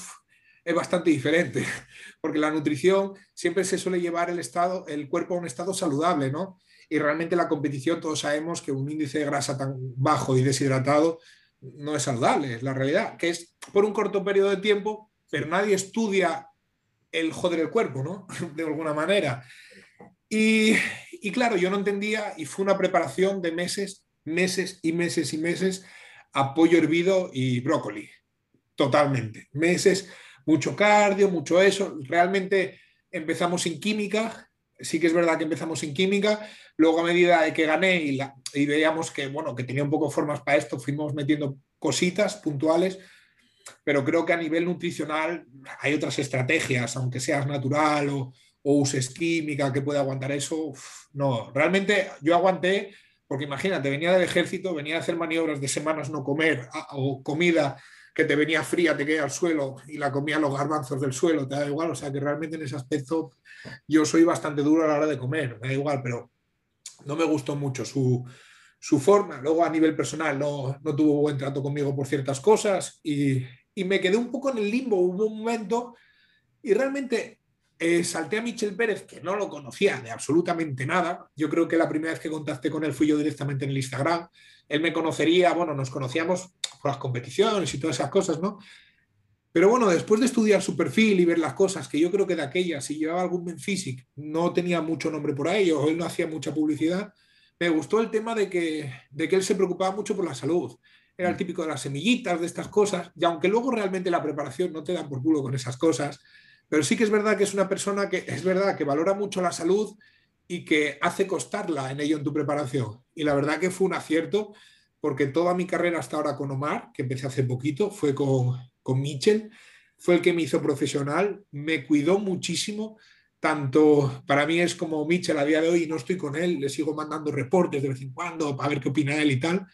es bastante diferente, porque la nutrición siempre se suele llevar el, estado, el cuerpo a un estado saludable, ¿no? Y realmente la competición todos sabemos que un índice de grasa tan bajo y deshidratado no es saludable, es la realidad, que es por un corto periodo de tiempo, pero nadie estudia el joder el cuerpo, ¿no? De alguna manera. Y, claro, yo no entendía y fue una preparación de meses, meses y meses y meses a pollo hervido y brócoli. Totalmente. Meses, mucho cardio, mucho eso. Realmente empezamos sin química. Sí que es verdad que empezamos sin química. Luego a medida de que gané y, y veíamos que, bueno, que tenía un poco formas para esto, fuimos metiendo cositas puntuales. Pero creo que a nivel nutricional hay otras estrategias, aunque seas natural o, uses química que pueda aguantar eso. No, realmente yo aguanté, porque imagínate, venía del ejército, venía a hacer maniobras de semanas no comer o comida que te venía fría, te queda al suelo y la comía los garbanzos del suelo, te da igual. O sea que realmente en ese aspecto yo soy bastante duro a la hora de comer, me da igual, pero no me gustó mucho su, su forma. Luego a nivel personal no, no, tuvo buen trato conmigo por ciertas cosas y, y me quedé un poco en el limbo. Hubo un momento y realmente eh, salté a Michel Pérez, que no lo conocía de absolutamente nada. Yo creo que la primera vez que contacté con él fui yo directamente en el Instagram. Él me conocería, bueno, nos conocíamos por las competiciones y todas esas cosas, ¿no? Pero bueno, después de estudiar su perfil y ver las cosas, que yo creo que de aquella, si llevaba algún Ben Physic, no tenía mucho nombre por ahí, o él no hacía mucha publicidad, me gustó el tema de que, de que él se preocupaba mucho por la salud. Era el típico de las semillitas, de estas cosas, y aunque luego realmente la preparación no te dan por culo con esas cosas, pero sí que es verdad que es una persona que es verdad que valora mucho la salud y que hace costarla en ello en tu preparación. Y la verdad que fue un acierto porque toda mi carrera hasta ahora con Omar, que empecé hace poquito, fue con, con Mitchell, fue el que me hizo profesional, me cuidó muchísimo, tanto para mí es como Mitchell a día de hoy, no estoy con él, le sigo mandando reportes de vez en cuando para ver qué opina él y tal.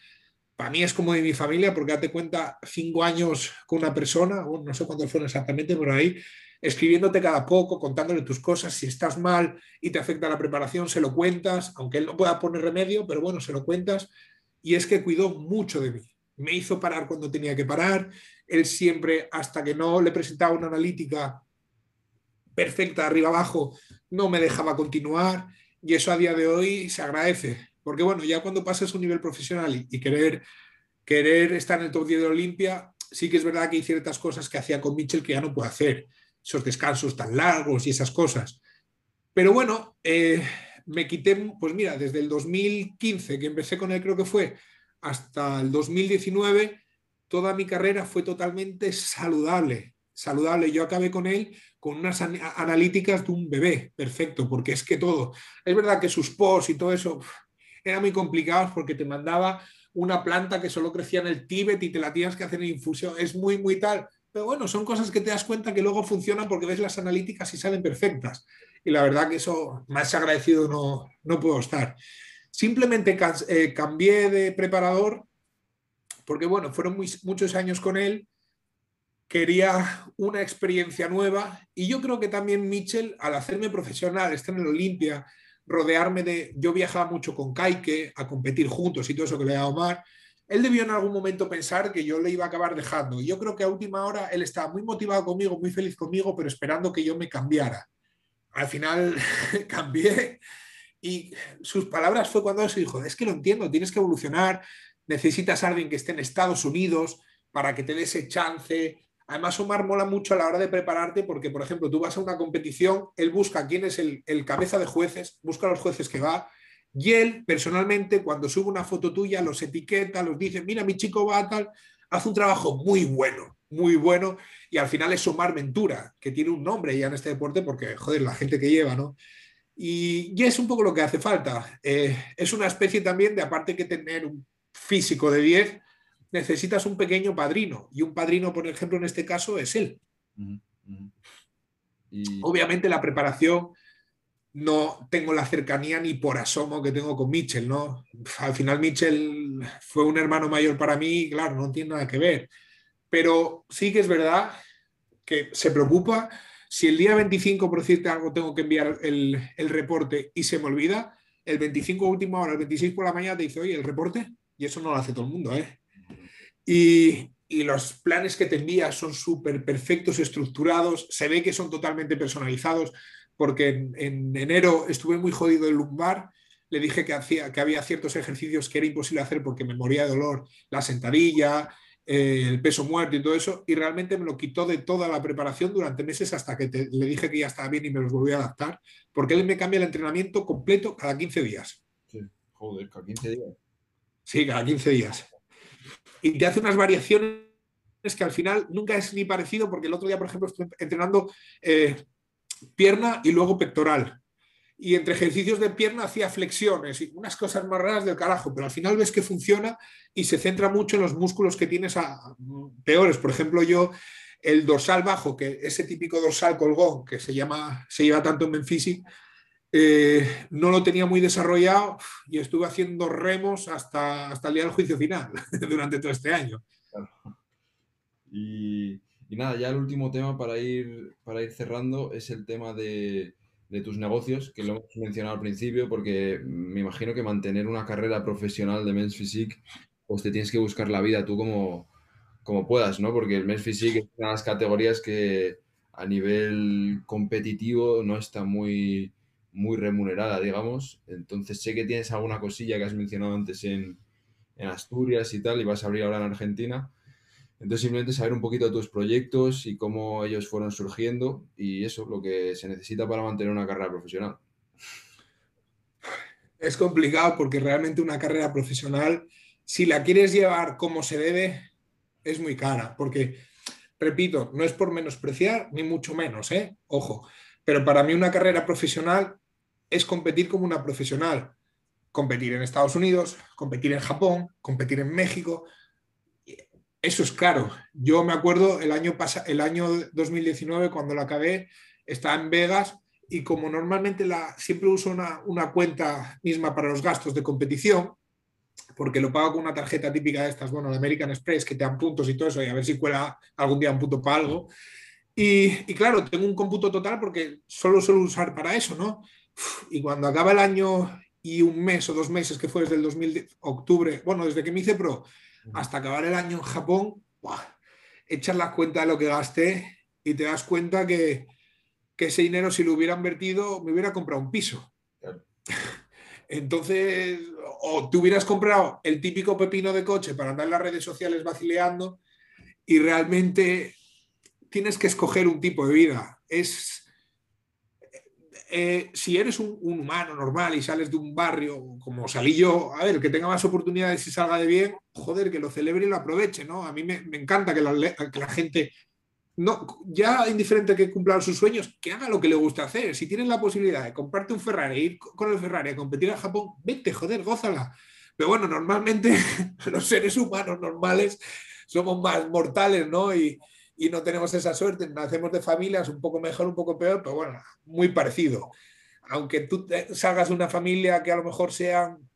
Para mí es como de mi familia, porque date cuenta, cinco años con una persona, no sé cuántos fueron exactamente por ahí, escribiéndote cada poco, contándole tus cosas, si estás mal y te afecta la preparación, se lo cuentas, aunque él no pueda poner remedio, pero bueno, se lo cuentas. Y es que cuidó mucho de mí. Me hizo parar cuando tenía que parar. Él siempre, hasta que no le presentaba una analítica perfecta arriba abajo, no me dejaba continuar. Y eso a día de hoy se agradece. Porque bueno, ya cuando pasas un nivel profesional y, y querer, querer estar en el top 10 de Olimpia, sí que es verdad que hay ciertas cosas que hacía con Mitchell que ya no puedo hacer esos descansos tan largos y esas cosas. Pero bueno, eh, me quité, pues mira, desde el 2015 que empecé con él, creo que fue, hasta el 2019, toda mi carrera fue totalmente saludable. Saludable. Yo acabé con él con unas analíticas de un bebé, perfecto, porque es que todo. Es verdad que sus posts y todo eso eran muy complicados porque te mandaba una planta que solo crecía en el Tíbet y te la tienes que hacer en infusión. Es muy, muy tal. Pero bueno, son cosas que te das cuenta que luego funcionan porque ves las analíticas y salen perfectas. Y la verdad que eso, más agradecido no, no puedo estar. Simplemente eh, cambié de preparador porque, bueno, fueron muchos años con él. Quería una experiencia nueva y yo creo que también Mitchell, al hacerme profesional, estar en el Olimpia, rodearme de... Yo viajaba mucho con Kaike a competir juntos y todo eso que le da Omar él debió en algún momento pensar que yo le iba a acabar dejando. Y yo creo que a última hora él estaba muy motivado conmigo, muy feliz conmigo, pero esperando que yo me cambiara. Al final cambié y sus palabras fue cuando se dijo, es que lo entiendo, tienes que evolucionar, necesitas alguien que esté en Estados Unidos para que te dé ese chance. Además, Omar mola mucho a la hora de prepararte porque, por ejemplo, tú vas a una competición, él busca quién es el, el cabeza de jueces, busca a los jueces que va, y él, personalmente, cuando sube una foto tuya, los etiqueta, los dice, mira, mi chico va tal, hace un trabajo muy bueno, muy bueno, y al final es Omar Ventura, que tiene un nombre ya en este deporte porque, joder, la gente que lleva, ¿no? Y, es un poco lo que hace falta. Eh, es una especie también de, aparte que tener un físico de 10, necesitas un pequeño padrino, y un padrino, por ejemplo, en este caso, es él. Obviamente la preparación no tengo la cercanía ni por asomo que tengo con Mitchell, ¿no? Al final Mitchell fue un hermano mayor para mí, claro, no tiene nada que ver. Pero sí que es verdad que se preocupa. Si el día 25, por decirte algo, tengo que enviar el, reporte y se me olvida, el 25 última hora, el 26 por la mañana te dice, oye, el reporte, y eso no lo hace todo el mundo, ¿eh? Y, los planes que te envía son súper perfectos, estructurados, se ve que son totalmente personalizados, porque en, enero estuve muy jodido el lumbar, le dije que, hacía, que había ciertos ejercicios que era imposible hacer porque me moría de dolor, la sentadilla, eh, el peso muerto y todo eso, y realmente me lo quitó de toda la preparación durante meses hasta que le dije que ya estaba bien y me los volví a adaptar, porque él me cambia el entrenamiento completo cada 15 días. Sí, joder, cada 15 días. Sí, cada 15 días. Y te hace unas variaciones que al final nunca es ni parecido, porque el otro día, por ejemplo, estoy entrenando eh, pierna y luego pectoral y entre ejercicios de pierna hacía flexiones y unas cosas más raras del carajo, pero al final ves que funciona y se centra mucho en los músculos que tienes a, peores. Por ejemplo, yo el dorsal bajo, que ese típico dorsal colgón que se llama, se lleva tanto en Menfisic, eh, no lo tenía muy desarrollado y estuve haciendo remos hasta, hasta el día del juicio final durante todo este año. Y, nada, ya el último tema para ir, para ir cerrando es el tema de, de tus negocios, que lo hemos mencionado al principio, porque me imagino que mantener una carrera profesional de Men's Physique, pues te tienes que buscar la vida tú como, como puedas, ¿no? Porque el Men's Physique es una de las categorías que a nivel competitivo no está muy, muy remunerada, digamos. Entonces sé que tienes alguna cosilla que has mencionado antes en, en Asturias y tal, y vas a abrir ahora en Argentina. Entonces, simplemente saber un poquito de tus proyectos y cómo ellos fueron surgiendo y eso, lo que se necesita para mantener una carrera profesional. Es complicado porque realmente una carrera profesional, si la quieres llevar como se debe, es muy cara. Porque, repito, no es por menospreciar, ni mucho menos, ¿eh? Ojo. Pero para mí una carrera profesional es competir como una profesional. Competir en Estados Unidos, competir en Japón, competir en México, eso es claro. Yo me acuerdo el año, el año 2019, cuando lo acabé, estaba en Vegas y como normalmente la, siempre uso una, cuenta misma para los gastos de competición, porque lo pago con una tarjeta típica de estas, bueno, de American Express, que te dan puntos y todo eso, y a ver si cuela algún día un punto para algo. Y, y claro, tengo un cómputo total porque solo suelo usar para eso, ¿no? Y cuando acaba el año y un mes o dos meses, que fue desde el 2000, octubre, bueno, desde que me hice pro, hasta acabar el año en Japón, echas la cuenta de lo que gasté y te das cuenta que, ese dinero, si lo hubiera invertido, me hubiera comprado un piso. Entonces, o te hubieras comprado el típico pepino de coche para andar en las redes sociales vacileando y realmente tienes que escoger un tipo de vida. Es, eh, si eres un, humano normal y sales de un barrio como salí yo, a ver, que tenga más oportunidades y salga de bien, joder, que lo celebre y lo aproveche, ¿no? A mí me, encanta que la, que la, gente, no, ya indiferente que cumpla sus sueños, que haga lo que le gusta hacer. Si tienes la posibilidad de comprarte un Ferrari, ir con el Ferrari a competir a Japón, vete, joder, gózala. Pero bueno, normalmente los seres humanos normales somos más mortales, ¿no? Y, y no tenemos esa suerte, nacemos de familias un poco mejor, un poco peor, pero bueno, muy parecido. Aunque tú salgas de una familia que a lo mejor sean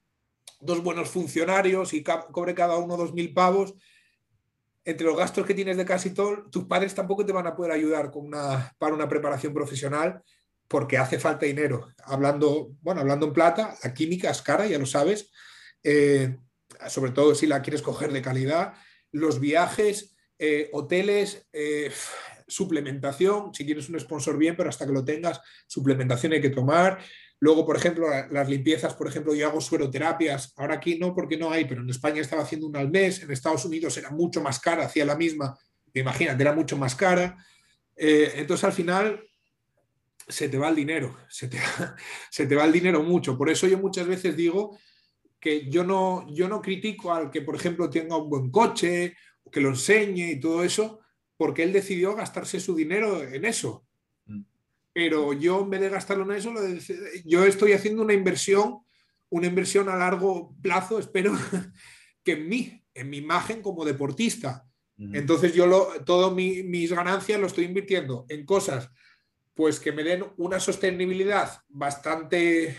dos buenos funcionarios y cobre cada uno dos mil pavos, entre los gastos que tienes de casi todo, tus padres tampoco te van a poder ayudar con una, para una preparación profesional porque hace falta dinero. Hablando, bueno, hablando en plata, la química es cara, ya lo sabes, eh, sobre todo si la quieres coger de calidad. Los viajes, eh, hoteles, eh, suplementación, si tienes un sponsor bien, pero hasta que lo tengas, suplementación hay que tomar. Luego, por ejemplo, las limpiezas, por ejemplo, yo hago sueroterapias, ahora aquí no porque no hay, pero en España estaba haciendo una al mes, en Estados Unidos era mucho más cara, hacía la misma, imagínate, era mucho más cara. Eh, entonces, al final, se te va el dinero, se te va, se te va el dinero mucho. Por eso yo muchas veces digo que yo no, yo no critico al que, por ejemplo, tenga un buen coche que lo enseñe y todo eso, porque él decidió gastarse su dinero en eso. Mm. Pero yo, en vez de gastarlo en eso, yo estoy haciendo una inversión, una inversión a largo plazo, espero, que en mí, en mi imagen como deportista. Entonces yo lo, todo mis ganancias lo estoy invirtiendo en cosas pues que me den una sostenibilidad bastante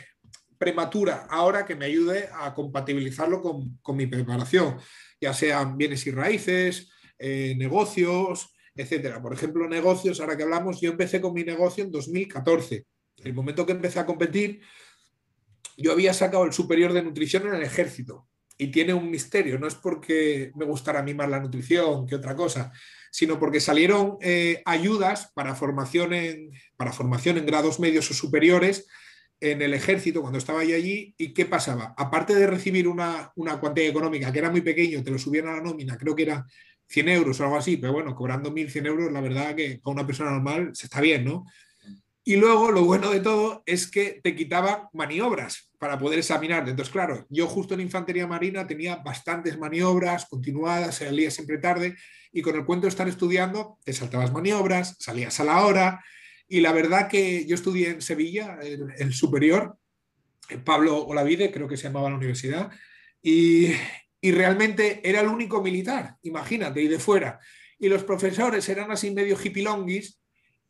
prematura ahora que me ayude a compatibilizarlo con, con mi preparación ya sean bienes y raíces, eh, negocios, etcétera. Por ejemplo, negocios, ahora que hablamos, yo empecé con mi negocio en 2014. El momento que empecé a competir, yo había sacado el superior de nutrición en el ejército y tiene un misterio, no es porque me gustara a mí más la nutrición que otra cosa, sino porque salieron eh, ayudas para formación, en, para formación en grados medios o superiores en el ejército cuando estaba yo allí. ¿Y qué pasaba? Aparte de recibir una, una cuantía económica que era muy pequeño, te lo subían a la nómina, creo que era 100 euros o algo así, pero bueno, cobrando 1.100 euros, la verdad que con una persona normal se está bien, ¿no? Y luego lo bueno de todo es que te quitaba maniobras para poder examinar. Entonces, claro, yo justo en Infantería Marina tenía bastantes maniobras continuadas, salía siempre tarde y con el cuento de estar estudiando te saltabas maniobras, salías a la hora y la verdad que yo estudié en Sevilla, el, superior, Pablo Olavide, creo que se llamaba la universidad, y, y realmente era el único militar, imagínate, y de fuera. Y los profesores eran así medio hipilonguis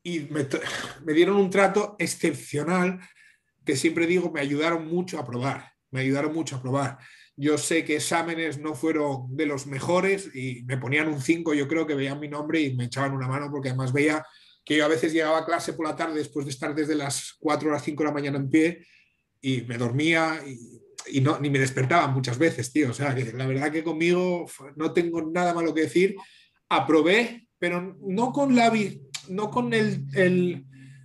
y me, dieron un trato excepcional que siempre digo me ayudaron mucho a probar, me ayudaron mucho a probar. Yo sé que exámenes no fueron de los mejores y me ponían un 5, yo creo que veían mi nombre y me echaban una mano porque además veía que yo a veces llegaba a clase por la tarde después de estar desde las 4 a las 5 de la mañana en pie y me dormía y, no, ni me despertaba muchas veces, tío. O sea, que la verdad que conmigo no tengo nada malo que decir. Aprobé, pero no con la, no con el,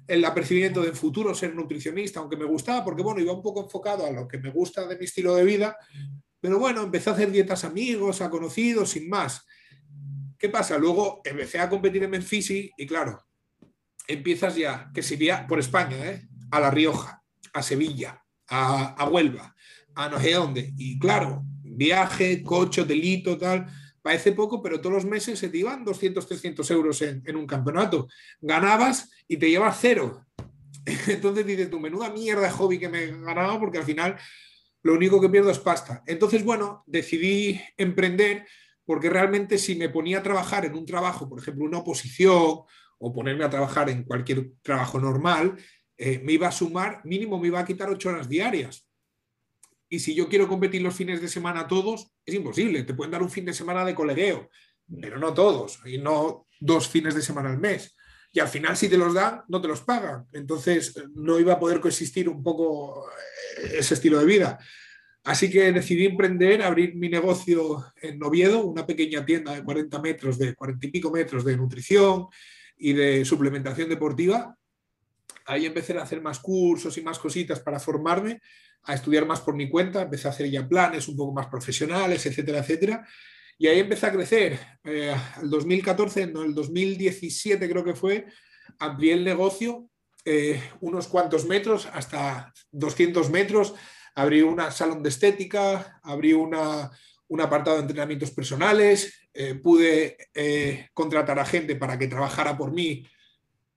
el, apercibimiento de futuro ser nutricionista, aunque me gustaba, porque bueno, iba un poco enfocado a lo que me gusta de mi estilo de vida, pero bueno, empecé a hacer dietas amigos, a conocidos, sin más. ¿Qué pasa? Luego empecé a competir en Menfisi y claro, empiezas ya, que si vía por España, ¿eh? a La Rioja, a Sevilla, a, a Huelva, a no sé dónde. Y claro, viaje, coche, delito, tal parece poco, pero todos los meses se te iban 200, 300 euros en, un campeonato. Ganabas y te llevas cero. Entonces dices, tu menuda mierda de hobby que me he ganado porque al final lo único que pierdo es pasta. Entonces, bueno, decidí emprender porque realmente si me ponía a trabajar en un trabajo, por ejemplo, una oposición o ponerme a trabajar en cualquier trabajo normal, eh, me iba a sumar, mínimo me iba a quitar ocho horas diarias. Y si yo quiero competir los fines de semana todos, es imposible. Te pueden dar un fin de semana de colegueo, pero no todos, y no dos fines de semana al mes. Y al final, si te los dan, no te los pagan. Entonces, no iba a poder coexistir un poco eh, ese estilo de vida. Así que decidí emprender, abrir mi negocio en Oviedo, una pequeña tienda de 40 metros, de 40 y pico metros de nutrición y de suplementación deportiva. Ahí empecé a hacer más cursos y más cositas para formarme a estudiar más por mi cuenta, empecé a hacer ya planes un poco más profesionales, etcétera, etcétera. Y ahí empecé a crecer. Eh, el 2014, no, el 2017 creo que fue, amplié el negocio eh, unos cuantos metros, hasta 200 metros. Abrí un salón de estética, abrí una, un apartado de entrenamientos personales, eh, pude eh, contratar a gente para que trabajara por mí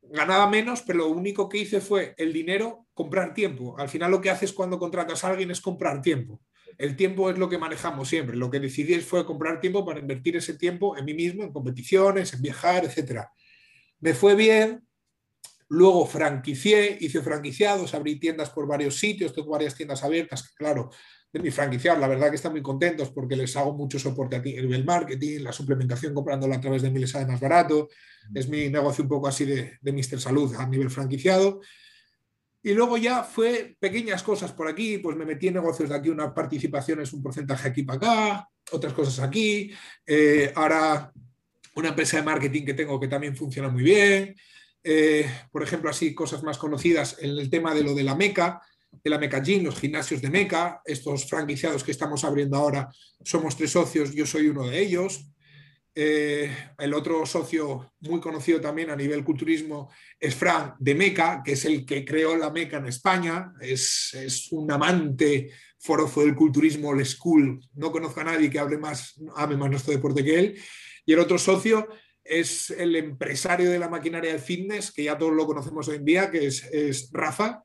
ganaba menos, pero lo único que hice fue el dinero, comprar tiempo. Al final lo que haces cuando contratas a alguien es comprar tiempo. El tiempo es lo que manejamos siempre. Lo que decidí fue comprar tiempo para invertir ese tiempo en mí mismo, en competiciones, en viajar, etc. Me fue bien. Luego franquicié, hice franquiciados, abrí tiendas por varios sitios, tengo varias tiendas abiertas, claro, de mi franquiciar, la verdad que están muy contentos porque les hago mucho soporte a ti, el marketing, la suplementación comprándola a través de mí les sale más barato, es mi negocio un poco así de, de Mr. Salud a nivel franquiciado. Y luego ya fue pequeñas cosas por aquí, pues me metí en negocios de aquí, una participación es un porcentaje aquí para acá, otras cosas aquí. Eh, ahora una empresa de marketing que tengo que también funciona muy bien. Eh, por ejemplo, así cosas más conocidas en el tema de lo de la MECA, de la Meca Gym, los gimnasios de Meca, estos franquiciados que estamos abriendo ahora, somos tres socios, yo soy uno de ellos. Eh, el otro socio muy conocido también a nivel culturismo es Fran de Meca, que es el que creó la Meca en España, es, un amante forofo del culturismo old school, no conozco a nadie que hable más, ame más nuestro deporte que él. Y el otro socio es el empresario de la maquinaria de fitness, que ya todos lo conocemos hoy en día, que es, es Rafa,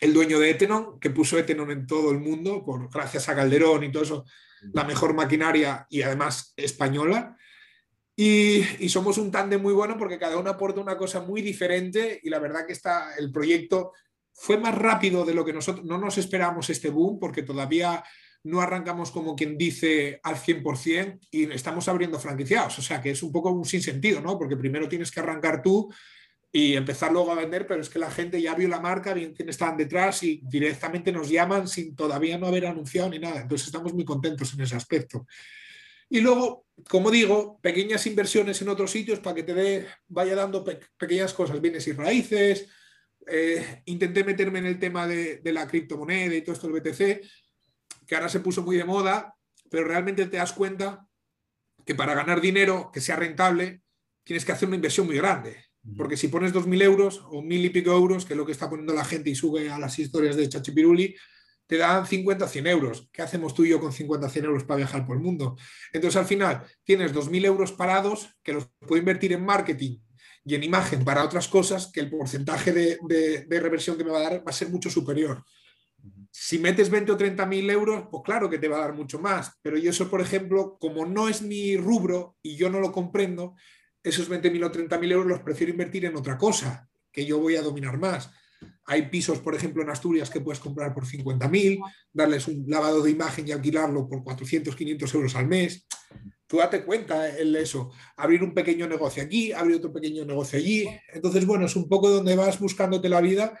el dueño de Etenon, que puso Etenon en todo el mundo, por, gracias a Calderón y todo eso, la mejor maquinaria y además española. Y, somos un tándem muy bueno porque cada uno aporta una cosa muy diferente y la verdad que está, el proyecto fue más rápido de lo que nosotros no nos esperábamos este boom porque todavía no arrancamos como quien dice al 100% y estamos abriendo franquiciados. O sea que es un poco un sinsentido, ¿no? Porque primero tienes que arrancar tú y empezar luego a vender, pero es que la gente ya vio la marca, bien quién estaban detrás y directamente nos llaman sin todavía no haber anunciado ni nada. Entonces estamos muy contentos en ese aspecto. Y luego, como digo, pequeñas inversiones en otros sitios para que te dé, vaya dando pequeñas cosas, bienes y raíces. Eh, intenté meterme en el tema de, de, la criptomoneda y todo esto del BTC, que ahora se puso muy de moda, pero realmente te das cuenta que para ganar dinero que sea rentable, tienes que hacer una inversión muy grande. Porque si pones 2.000 euros o mil y pico euros, que es lo que está poniendo la gente y sube a las historias de Chachipiruli, te dan 50 o 100 euros. ¿Qué hacemos tú y yo con 50 o 100 euros para viajar por el mundo? Entonces al final tienes 2.000 euros parados que los puedo invertir en marketing y en imagen para otras cosas que el porcentaje de, de, reversión que me va a dar va a ser mucho superior. Si metes 20 o 30 mil euros, pues claro que te va a dar mucho más. Pero yo eso, por ejemplo, como no es mi rubro y yo no lo comprendo, esos 20.000 o 30.000 euros los prefiero invertir en otra cosa, que yo voy a dominar más. Hay pisos, por ejemplo, en Asturias que puedes comprar por 50.000, darles un lavado de imagen y alquilarlo por 400, 500 euros al mes. Tú date cuenta en eso. Abrir un pequeño negocio aquí, abrir otro pequeño negocio allí. Entonces, bueno, es un poco donde vas buscándote la vida,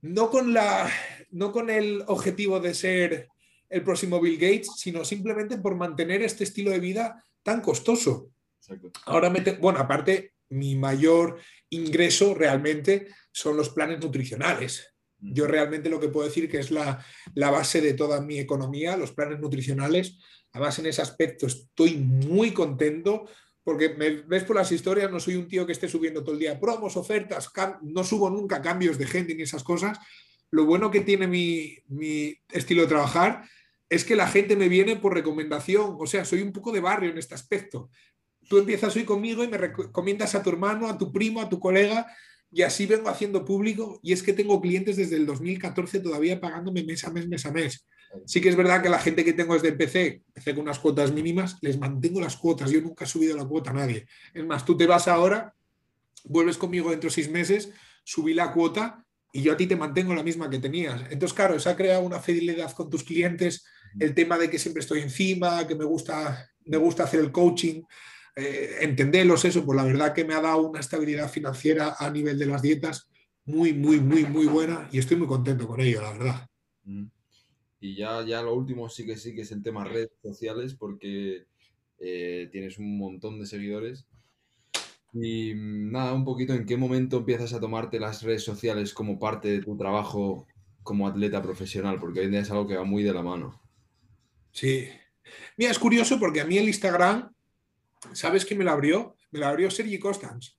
no con, la, no con el objetivo de ser el próximo Bill Gates, sino simplemente por mantener este estilo de vida tan costoso. Ahora, bueno, aparte, mi mayor ingreso realmente son los planes nutricionales. Yo realmente lo que puedo decir que es la, la, base de toda mi economía, los planes nutricionales. Además, en ese aspecto estoy muy contento porque me ves por las historias, no soy un tío que esté subiendo todo el día promos, ofertas, no subo nunca cambios de gente ni esas cosas. Lo bueno que tiene mi, mi estilo de trabajar es que la gente me viene por recomendación, o sea, soy un poco de barrio en este aspecto tú empiezas hoy conmigo y me recomiendas a tu hermano, a tu primo, a tu colega, y así vengo haciendo público. Y es que tengo clientes desde el 2014 todavía pagándome mes a mes, mes a mes. Sí que es verdad que la gente que tengo desde PC, PC con unas cuotas mínimas, les mantengo las cuotas. Yo nunca he subido la cuota a nadie. Es más, tú te vas ahora, vuelves conmigo dentro de seis meses, subí la cuota y yo a ti te mantengo la misma que tenías. Entonces, claro, eso ha creado una fidelidad con tus clientes, el tema de que siempre estoy encima, que me gusta, me gusta hacer el coaching eh, entenderlos eso, pues la verdad que me ha dado una estabilidad financiera a nivel de las dietas muy, muy, muy, muy buena y estoy muy contento con ello, la verdad. Mm. Y ya, ya lo último sí que sí que es el tema redes sociales porque eh, tienes un montón de seguidores. Y mm, nada, un poquito en qué momento empiezas a tomarte las redes sociales como parte de tu trabajo como atleta profesional, porque hoy en día es algo que va muy de la mano. Sí. Mira, es curioso porque a mí el Instagram ¿Sabes quién me la abrió? Me la abrió Sergi Constans.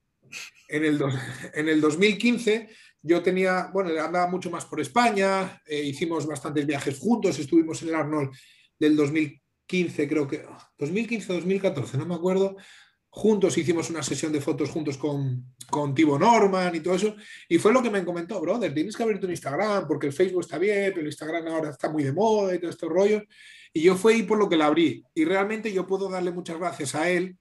En el, en el 2015 yo tenía, bueno, andaba mucho más por España, eh, hicimos bastantes viajes juntos, estuvimos en el Arnold del 2015, creo que, 2015-2014, no me acuerdo. Juntos hicimos una sesión de fotos juntos con, con Tibo Norman y todo eso. Y fue lo que me comentó, brother, tienes que abrirte un Instagram porque el Facebook está bien, pero el Instagram ahora está muy de moda y todo estos rollos. Y yo fue ahí por lo que la abrí. Y realmente yo puedo darle muchas gracias a él,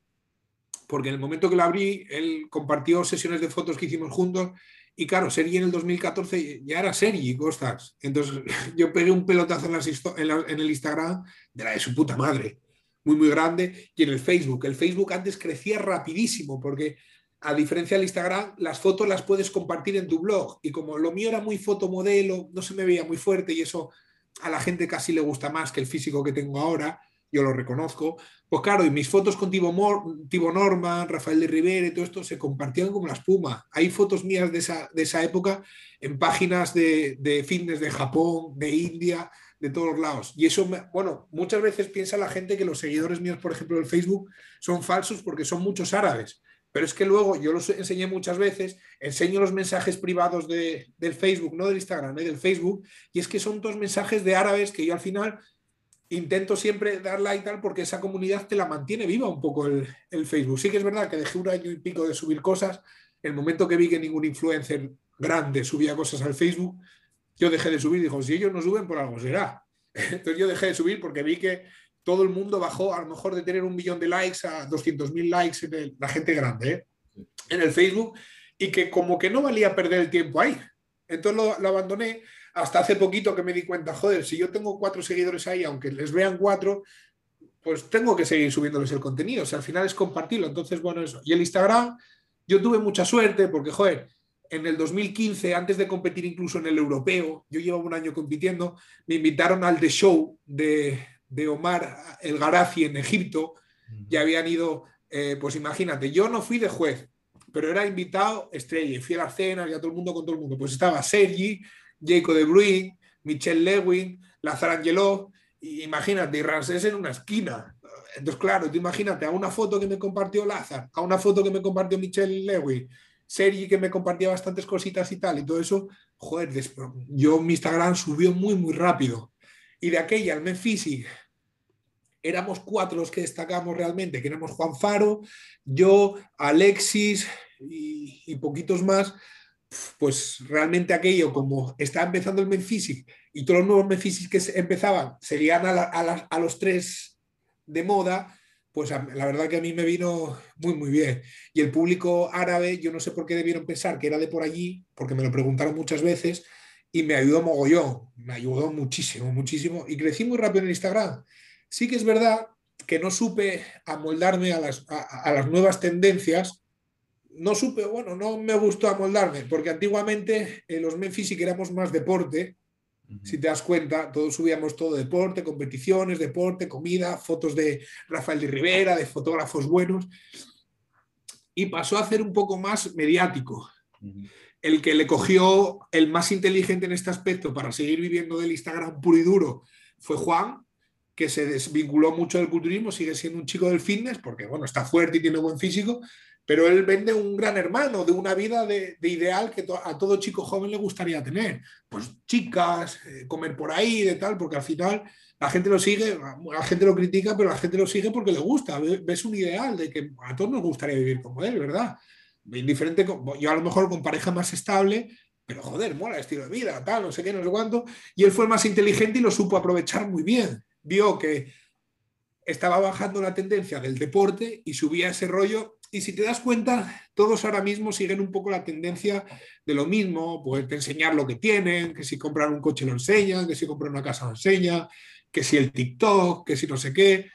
porque en el momento que la abrí, él compartió sesiones de fotos que hicimos juntos. Y claro, Sergi en el 2014 ya era Sergi Costas. Entonces yo pegué un pelotazo en, en, el Instagram de la de su puta madre, muy, muy grande. Y en el Facebook. El Facebook antes crecía rapidísimo, porque a diferencia del Instagram, las fotos las puedes compartir en tu blog. Y como lo mío era muy fotomodelo, no se me veía muy fuerte y eso a la gente casi le gusta más que el físico que tengo ahora, yo lo reconozco. Pues claro, y mis fotos con Tibo, Norman, Rafael de Rivera y todo esto se compartían como la espuma. Hay fotos mías de esa, de esa época en páginas de, de fitness de Japón, de India, de todos lados. Y eso, bueno, muchas veces piensa la gente que los seguidores míos, por ejemplo, del Facebook, son falsos porque son muchos árabes. Pero es que luego yo los enseñé muchas veces, enseño los mensajes privados de, del Facebook, no del Instagram, ¿eh? del Facebook, y es que son dos mensajes de árabes que yo al final intento siempre dar like tal porque esa comunidad te la mantiene viva un poco el, el, Facebook. Sí que es verdad que dejé un año y pico de subir cosas. El momento que vi que ningún influencer grande subía cosas al Facebook, yo dejé de subir. Dijo, si ellos no suben, por algo será. Entonces yo dejé de subir porque vi que todo el mundo bajó a lo mejor de tener un millón de likes a 200.000 likes en la gente grande ¿eh? en el Facebook y que como que no valía perder el tiempo ahí. Entonces lo, abandoné hasta hace poquito que me di cuenta, joder, si yo tengo cuatro seguidores ahí, aunque les vean cuatro, pues tengo que seguir subiéndoles el contenido. O sea, al final es compartirlo. Entonces, bueno, eso. Y el Instagram, Yo tuve mucha suerte porque, joder, en el 2015, antes de competir incluso en el europeo, yo llevaba un año compitiendo, me invitaron al The Show de, de Omar El Garazi en Egipto. Ya habían ido, eh, pues imagínate, yo no fui de juez, pero era invitado estrella, fui a las cenas y a todo el mundo con todo el mundo. Pues estaba Sergi, Jacob de Bruin, Michelle Lewin, Lazar Angelov, y imagínate, y Ramsés en una esquina. Entonces, claro, tú imagínate a una foto que me compartió Lazar, a una foto que me compartió Michelle Lewin, Sergi que me compartía bastantes cositas y tal, y todo eso, joder, yo mi Instagram subió muy, muy rápido. Y de aquella al Memphis éramos cuatro los que destacamos realmente, que éramos Juan Faro, yo, Alexis y, poquitos más, pues realmente aquello, como estaba empezando el Memphis y todos los nuevos Memphis que empezaban seguían a, a los tres de moda, pues la verdad que a mí me vino muy, muy bien. Y el público árabe, yo no sé por qué debieron pensar que era de por allí, porque me lo preguntaron muchas veces, y me ayudó mogollón, me ayudó muchísimo, muchísimo, y crecí muy rápido en Instagram. Sí que es verdad que no supe amoldarme a las, a, las nuevas tendencias, no supe, bueno, no me gustó amoldarme, porque antiguamente en los Memphis sí que más deporte, si te das cuenta, todos subíamos todo deporte, competiciones, deporte, comida, fotos de Rafael de Rivera, de fotógrafos buenos. Y pasó a ser un poco más mediático. El que le cogió el más inteligente en este aspecto para seguir viviendo del Instagram puro y duro fue Juan, que se desvinculó mucho del culturismo, sigue siendo un chico del fitness, porque bueno, está fuerte y tiene buen físico, pero él vende un gran hermano de una vida de, ideal que a todo chico joven le gustaría tener. Pues chicas, eh, comer por ahí, de tal, porque al final la gente lo sigue, la gente lo critica, pero la gente lo sigue porque le gusta. Ves un ideal de que a todos nos gustaría vivir como él, ¿verdad? Indiferente, yo a lo mejor con pareja más estable, pero joder, mola el estilo de vida, tal, no sé qué, no sé cuánto. Y él fue más inteligente y lo supo aprovechar muy bien. Vio que estaba bajando la tendencia del deporte y subía ese rollo y si te das cuenta, todos ahora mismo siguen un poco la tendencia de lo mismo, pues enseñar lo que tienen, que si compran un coche lo enseñan, que si compran una casa lo enseña, que si el TikTok, que si no sé qué.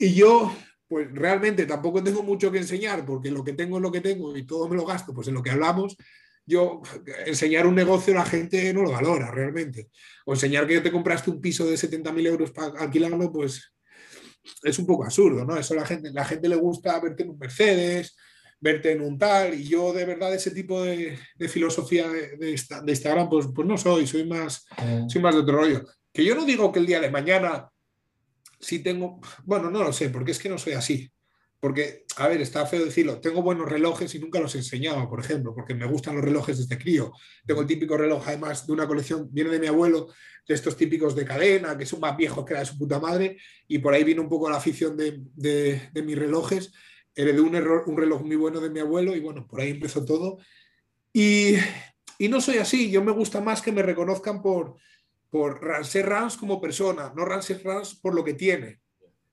Y yo, pues realmente tampoco tengo mucho que enseñar, porque lo que tengo es lo que tengo y todo me lo gasto, pues en lo que hablamos, yo enseñar un negocio la gente no lo valora realmente. O enseñar que te compraste un piso de 70.000 euros para alquilarlo, pues es un poco absurdo, ¿no? Eso la gente, la gente le gusta verte en un Mercedes, verte en un tal, y yo de verdad ese tipo de, filosofía de, Instagram, pues, pues no soy, soy más, mm. soy más de otro rollo. Que yo no digo que el día de mañana si tengo, bueno, no lo sé, porque es que no soy así. Porque, a ver, está feo decirlo, tengo buenos relojes y nunca los enseñaba, por ejemplo, porque me gustan los relojes desde crío. Tengo el típico reloj, además, de una colección, viene de mi abuelo, de estos típicos de cadena, que son más viejos que la de su puta madre, y por ahí vino un poco la afición de, de, mis relojes. Heredé un, error, un reloj muy bueno de mi abuelo y bueno, por ahí empezó todo. Y, y no soy así, yo me gusta más que me reconozcan por, por Ramsey Rams como persona, no Ramsey Rams por lo que tiene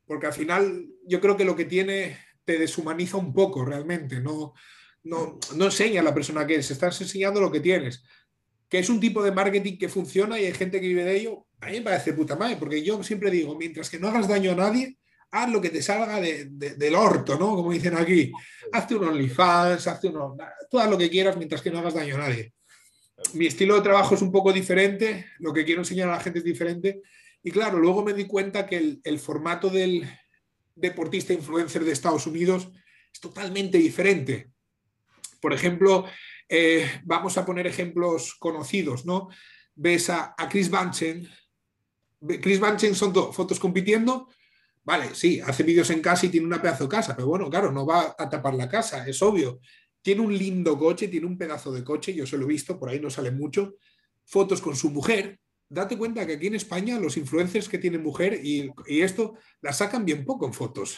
porque al final yo creo que lo que tiene te deshumaniza un poco realmente, no, no, no enseña a la persona que es, estás enseñando lo que tienes, que es un tipo de marketing que funciona y hay gente que vive de ello, a mí me parece puta madre, porque yo siempre digo, mientras que no hagas daño a nadie, haz lo que te salga del orto, ¿no? Como dicen aquí, hazte un OnlyFans, hazte uno, tú haz lo que quieras mientras que no hagas daño a nadie. Mi estilo de trabajo es un poco diferente, lo que quiero enseñar a la gente es diferente, y claro, luego me di cuenta que el, formato del deportista influencer de Estados Unidos es totalmente diferente. Por ejemplo, eh, vamos a poner ejemplos conocidos, ¿no? Ves a, Chris Banchen. Chris Banchen son fotos compitiendo. Vale, sí, hace vídeos en casa y tiene una pedazo de casa, pero bueno, claro, no va a tapar la casa, es obvio. Tiene un lindo coche, tiene un pedazo de coche, yo se lo he visto, por ahí no sale mucho. Fotos con su mujer, date cuenta que aquí en España los influencers que tienen mujer y, esto la sacan bien poco en fotos.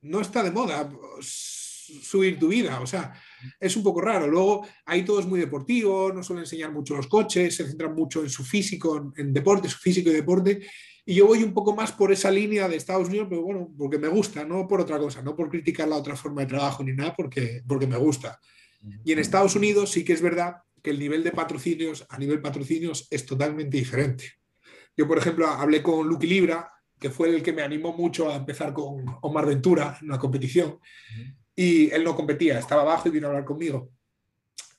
No está de moda subir tu vida, o sea, es un poco raro. Luego ahí todo es muy deportivo, no suelen enseñar mucho los coches, se centran mucho en su físico, en, deporte, su físico y deporte. Y yo voy un poco más por esa línea de Estados Unidos, pero bueno, porque me gusta, no por otra cosa, no por criticar la otra forma de trabajo ni nada, porque, porque me gusta. Y en Estados Unidos sí que es verdad que el nivel de patrocinios a nivel patrocinios es totalmente diferente. Yo, por ejemplo, hablé con Lucky Libra, que fue el que me animó mucho a empezar con Omar Ventura en una competición. Y él no competía, estaba abajo y vino a hablar conmigo.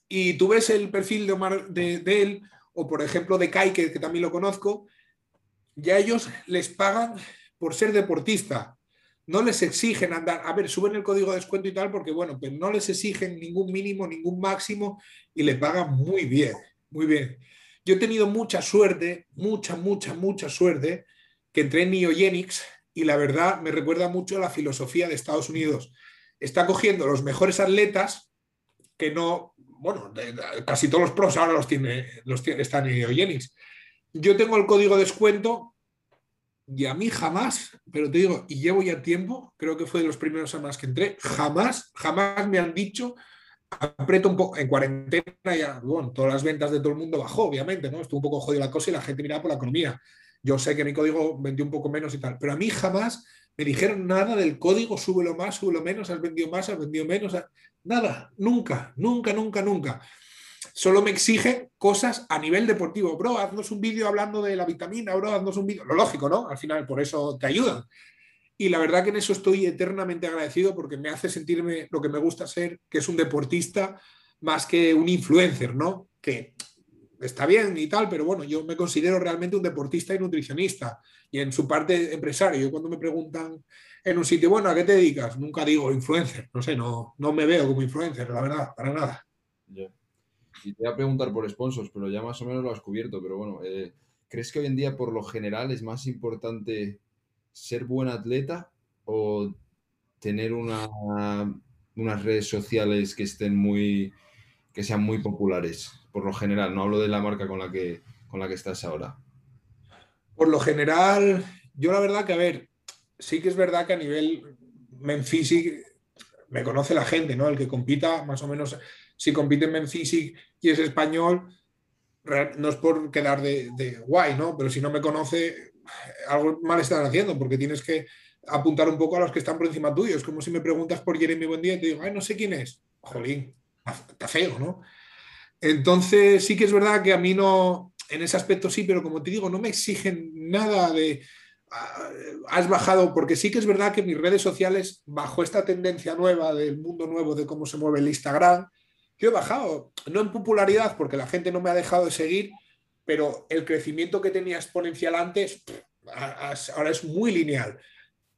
Y tú ves el perfil de, de, él, o por ejemplo de Kai, que, también lo conozco, ya ellos les pagan por ser deportista. No les exigen andar, a ver, suben el código de descuento y tal, porque bueno, pero no les exigen ningún mínimo, ningún máximo y le pagan muy bien, muy bien. Yo he tenido mucha suerte, mucha, mucha, mucha suerte, que entré en Neogenics y la verdad me recuerda mucho a la filosofía de Estados Unidos. Está cogiendo los mejores atletas que no, bueno, casi todos los pros ahora los tiene, los tiene, están en Neogenics. Yo tengo el código de descuento y a mí jamás, pero te digo, y llevo ya tiempo, creo que fue de los primeros semanas que entré, jamás, jamás me han dicho, aprieto un poco, en cuarentena ya, bueno, todas las ventas de todo el mundo bajó, obviamente, ¿no? Estuvo un poco jodido la cosa y la gente miraba por la economía. Yo sé que mi código vendió un poco menos y tal, pero a mí jamás me dijeron nada del código, súbelo más, súbelo menos, has vendido más, has vendido menos, nada, nunca, nunca, nunca, nunca solo me exige cosas a nivel deportivo. Bro, haznos un vídeo hablando de la vitamina, bro, haznos un vídeo. Lo lógico, ¿no? Al final, por eso te ayudan. Y la verdad que en eso estoy eternamente agradecido porque me hace sentirme lo que me gusta ser, que es un deportista más que un influencer, ¿no? Que está bien y tal, pero bueno, yo me considero realmente un deportista y nutricionista. Y en su parte empresario, yo cuando me preguntan en un sitio, bueno, ¿a qué te dedicas? Nunca digo influencer, no sé, no, no me veo como influencer, la verdad, para nada. Y te voy a preguntar por sponsors, pero ya más o menos lo has cubierto. Pero bueno, eh, ¿crees que hoy en día por lo general es más importante ser buen atleta o tener una, unas redes sociales que estén muy, que sean muy populares? Por lo general, no hablo de la marca con la que, con la que estás ahora. Por lo general, yo la verdad que, a ver, sí que es verdad que a nivel Memphis me conoce la gente, ¿no? El que compita más o menos si compite en Menfisic y es español, no es por quedar de, guay, ¿no? Pero si no me conoce, algo mal están haciendo, porque tienes que apuntar un poco a los que están por encima tuyo. Es como si me preguntas por Jeremy Buendía y te digo, ay, no sé quién es. Jolín, está feo, ¿no? Entonces, sí que es verdad que a mí no, en ese aspecto sí, pero como te digo, no me exigen nada de, ah, has bajado, porque sí que es verdad que mis redes sociales, bajo esta tendencia nueva del mundo nuevo de cómo se mueve el Instagram, yo he bajado, no en popularidad porque la gente no me ha dejado de seguir, pero el crecimiento que tenía exponencial antes, ahora es muy lineal.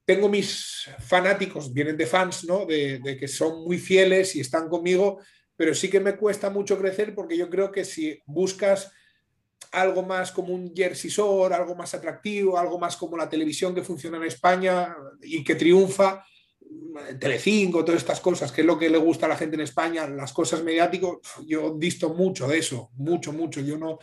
Tengo mis fanáticos, vienen de fans, ¿no? De, que son muy fieles y están conmigo, pero sí que me cuesta mucho crecer porque yo creo que si buscas algo más como un Jersey algo más atractivo, algo más como la televisión que funciona en España y que triunfa, Telecinco, todas estas cosas, que es lo que le gusta a la gente en España, las cosas mediáticas, yo he visto mucho de eso, mucho, mucho. Yo no,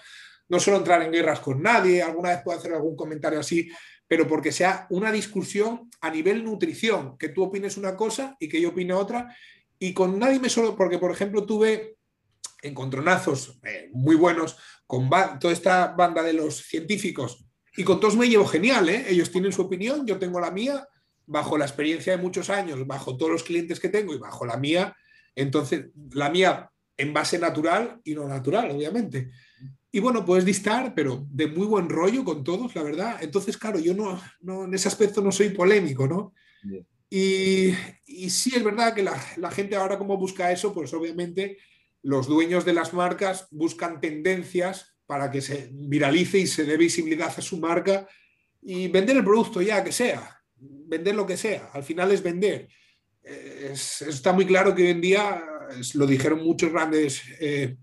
no suelo entrar en guerras con nadie, alguna vez puedo hacer algún comentario así, pero porque sea una discusión a nivel nutrición, que tú opines una cosa y que yo opine otra, y con nadie me suelo, porque por ejemplo tuve encontronazos eh, muy buenos con toda esta banda de los científicos, y con todos me llevo genial, ¿eh? ellos tienen su opinión, yo tengo la mía, bajo la experiencia de muchos años, bajo todos los clientes que tengo y bajo la mía, entonces la mía en base natural y no natural, obviamente. Y bueno, puedes distar, pero de muy buen rollo con todos, la verdad. Entonces, claro, yo no, no en ese aspecto no soy polémico, ¿no? Y, y, sí es verdad que la, la, gente ahora como busca eso, pues obviamente los dueños de las marcas buscan tendencias para que se viralice y se dé visibilidad a su marca y vender el producto ya que sea vender lo que sea, al final es vender. está muy claro que hoy en día, lo dijeron muchos grandes eh,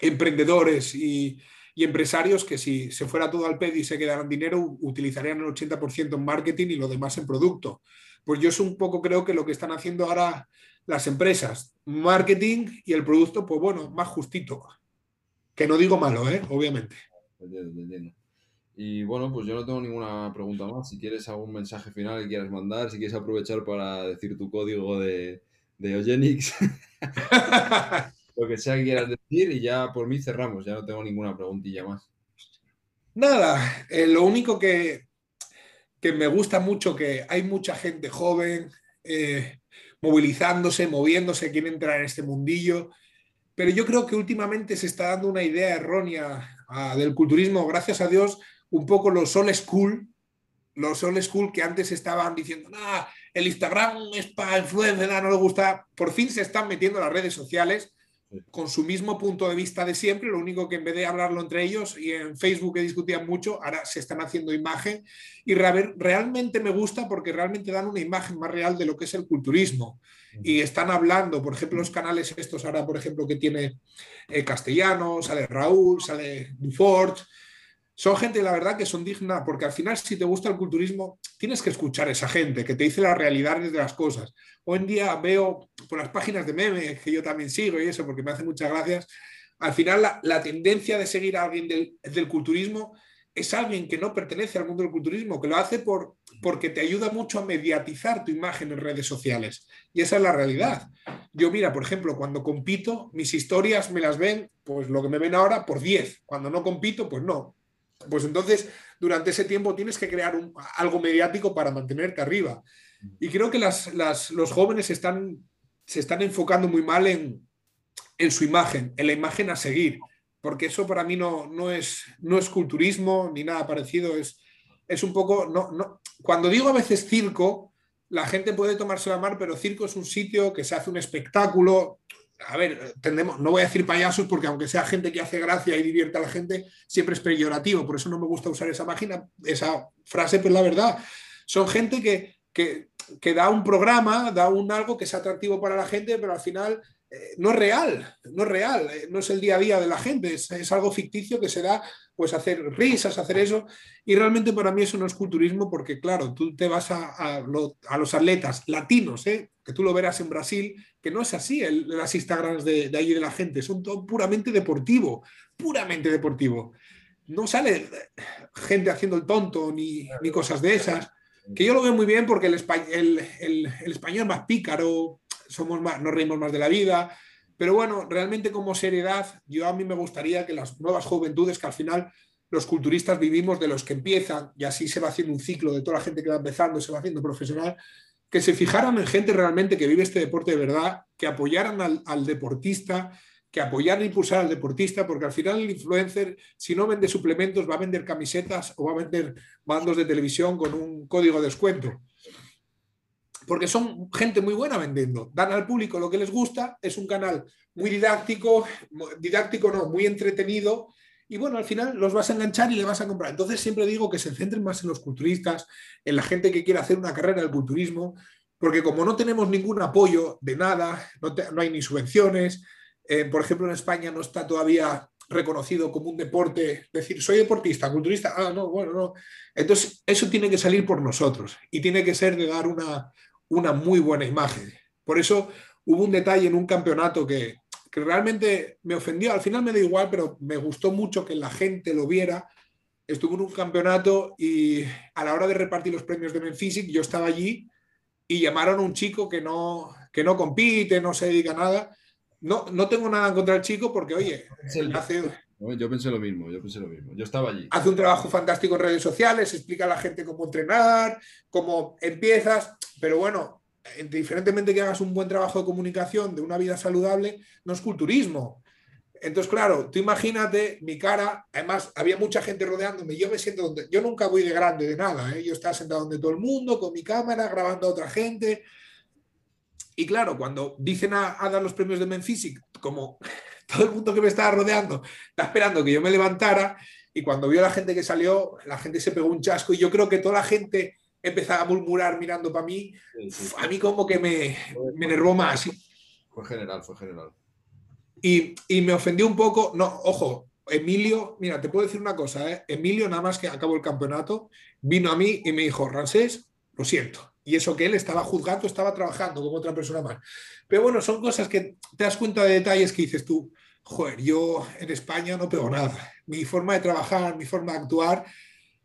emprendedores y, empresarios, que si se fuera todo al PED y se quedaran dinero, utilizarían el 80% en marketing y lo demás en producto. Pues yo es un poco creo que lo que están haciendo ahora las empresas, marketing y el producto, pues bueno, más justito. Que no digo malo, ¿eh? obviamente. Y bueno, pues yo no tengo ninguna pregunta más. Si quieres algún mensaje final que quieras mandar, si quieres aprovechar para decir tu código de, de Eugenix, lo que sea que quieras decir y ya por mí cerramos, ya no tengo ninguna preguntilla más. Nada, eh, lo único que, que, me gusta mucho que hay mucha gente joven eh, movilizándose, moviéndose, quiere entrar en este mundillo, pero yo creo que últimamente se está dando una idea errónea ah, del culturismo, gracias a Dios un poco los old school los old school que antes estaban diciendo, nah, el Instagram es para influencer, no le gusta, por fin se están metiendo las redes sociales con su mismo punto de vista de siempre, lo único que en vez de hablarlo entre ellos y en Facebook que discutían mucho, ahora se están haciendo imagen. Y realmente me gusta porque realmente dan una imagen más real de lo que es el culturismo. Y están hablando, por ejemplo, los canales estos ahora, por ejemplo, que tiene eh, Castellano, sale Raúl, sale Dufort, son gente, la verdad, que son dignas, porque al final, si te gusta el culturismo, tienes que escuchar a esa gente que te dice las realidades de las cosas. Hoy en día veo por las páginas de memes, que yo también sigo y eso, porque me hace muchas gracias, al final la, tendencia de seguir a alguien del, del, culturismo es alguien que no pertenece al mundo del culturismo, que lo hace por, porque te ayuda mucho a mediatizar tu imagen en redes sociales. Y esa es la realidad. Yo, mira, por ejemplo, cuando compito, mis historias me las ven, pues lo que me ven ahora, por 10. Cuando no compito, pues no. Pues entonces, durante ese tiempo tienes que crear algo mediático para mantenerte arriba. Y creo que los jóvenes se están enfocando muy mal en, su imagen, en la imagen a seguir, porque eso para mí no, no, es, no es culturismo ni nada parecido, es, es un poco, no, no, cuando digo a veces circo, la gente puede tomarse la mar, pero circo es un sitio que se hace un espectáculo, a ver, tendemos, no voy a decir payasos porque aunque sea gente que hace gracia y divierte a la gente, siempre es peyorativo, por eso no me gusta usar esa máquina, esa frase, pero la verdad, son gente que, que, da un programa, da un algo que es atractivo para la gente, pero al final eh, no es real, no es real, eh, no es el día a día de la gente, es, algo ficticio que se da pues hacer risas, hacer eso, y realmente para mí eso no es culturismo porque claro, tú te vas a, los atletas latinos, ¿eh? que tú lo verás en Brasil, que no es así el, las Instagrams de, de allí de la gente, son todo puramente deportivo, puramente deportivo. No sale gente haciendo el tonto ni, ni cosas de esas, que yo lo veo muy bien porque el, el, el, el español más pícaro, somos más, nos reímos más de la vida, pero bueno, realmente como seriedad, yo a mí me gustaría que las nuevas juventudes, que al final los culturistas vivimos de los que empiezan y así se va haciendo un ciclo de toda la gente que va empezando, se va haciendo profesional, que se fijaran en gente realmente que vive este deporte de verdad, que apoyaran al, deportista, que apoyaran e impulsar al deportista, porque al final el influencer, si no vende suplementos, va a vender camisetas o va a vender bandos de televisión con un código de descuento porque son gente muy buena vendiendo. Dan al público lo que les gusta, es un canal muy didáctico, didáctico no, muy entretenido, y bueno, al final los vas a enganchar y le vas a comprar. Entonces siempre digo que se centren más en los culturistas, en la gente que quiere hacer una carrera del culturismo, porque como no tenemos ningún apoyo de nada, no, hay ni subvenciones, eh, por ejemplo en España no está todavía reconocido como un deporte, decir, soy deportista, culturista, ah, no, bueno, no. Entonces, eso tiene que salir por nosotros y tiene que ser de dar una, una muy buena imagen. Por eso hubo un detalle en un campeonato que, realmente me ofendió. Al final me da igual, pero me gustó mucho que la gente lo viera. Estuvo en un campeonato y a la hora de repartir los premios de Menfisic, yo estaba allí y llamaron a un chico que no, que no compite, no se dedica a nada. No, no tengo nada en contra del chico porque, oye, hace, yo pensé lo mismo, yo pensé lo mismo. Yo estaba allí. Hace un trabajo fantástico en redes sociales, explica a la gente cómo entrenar, cómo empiezas, pero bueno, diferentemente que hagas un buen trabajo de comunicación, de una vida saludable, no es culturismo. Entonces, claro, tú imagínate mi cara, además había mucha gente rodeándome, yo me siento donde, yo nunca voy de grande de nada, ¿eh? yo estaba sentado donde todo el mundo, con mi cámara, grabando a otra gente. Y claro, cuando dicen a, dar los premios de Menfisic, como todo el mundo que me estaba rodeando está esperando que yo me levantara y cuando vio la gente que salió, la gente se pegó un chasco y yo creo que toda la gente empezaba a murmurar mirando para mí, a mí como que me, me enervó más. Fue general, fue general. Y, y, me ofendió un poco, no, ojo, Emilio, mira, te puedo decir una cosa, ¿eh? Emilio nada más que acabó el campeonato, vino a mí y me dijo, Rancés, lo siento. Y eso que él estaba juzgando, estaba trabajando como otra persona más. Pero bueno, son cosas que te das cuenta de detalles que dices tú, joder, yo en España no pego nada. Mi forma de trabajar, mi forma de actuar,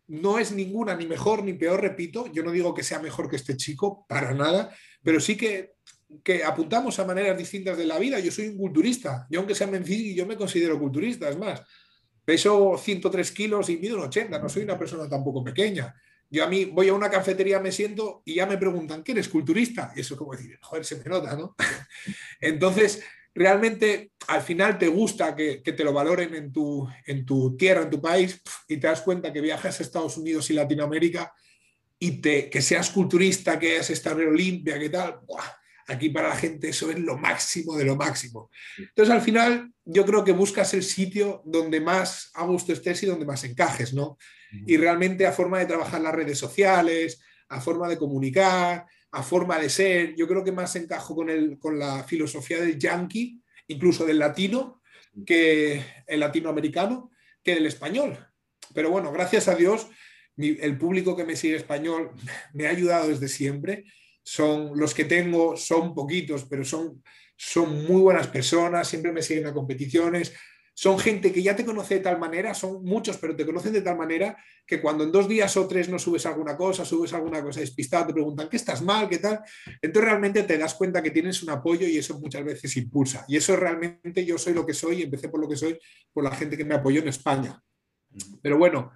no es ninguna ni mejor ni peor, repito. Yo no digo que sea mejor que este chico, para nada, pero sí que, que apuntamos a maneras distintas de la vida. Yo soy un culturista. Yo, aunque sea mentir, yo me considero culturista, es más. Peso 103 kilos y mido un 80, no soy una persona tampoco pequeña. Yo a mí voy a una cafetería, me siento y ya me preguntan, ¿qué eres culturista? Y eso es como decir, joder, se me nota, ¿no? Entonces, realmente al final te gusta que, te lo valoren en tu, en tu tierra, en tu país, y te das cuenta que viajas a Estados Unidos y Latinoamérica y te, que seas culturista, que hayas estado en Olimpia, que tal, aquí para la gente eso es lo máximo de lo máximo. Entonces, al final, yo creo que buscas el sitio donde más a gusto estés y donde más encajes, ¿no? Y realmente a forma de trabajar las redes sociales, a forma de comunicar, a forma de ser, yo creo que más encajo con, el, con la filosofía del yankee, incluso del latino, que el latinoamericano, que del español. Pero bueno, gracias a Dios, el público que me sigue español me ha ayudado desde siempre. Son los que tengo, son poquitos, pero son, son muy buenas personas, siempre me siguen a competiciones, son gente que ya te conoce de tal manera, son muchos, pero te conocen de tal manera que cuando en dos días o tres no subes alguna cosa, subes alguna cosa despistada, te preguntan, ¿qué estás mal? ¿Qué tal? Entonces realmente te das cuenta que tienes un apoyo y eso muchas veces impulsa. Y eso realmente yo soy lo que soy empecé por lo que soy, por la gente que me apoyó en España. Pero bueno,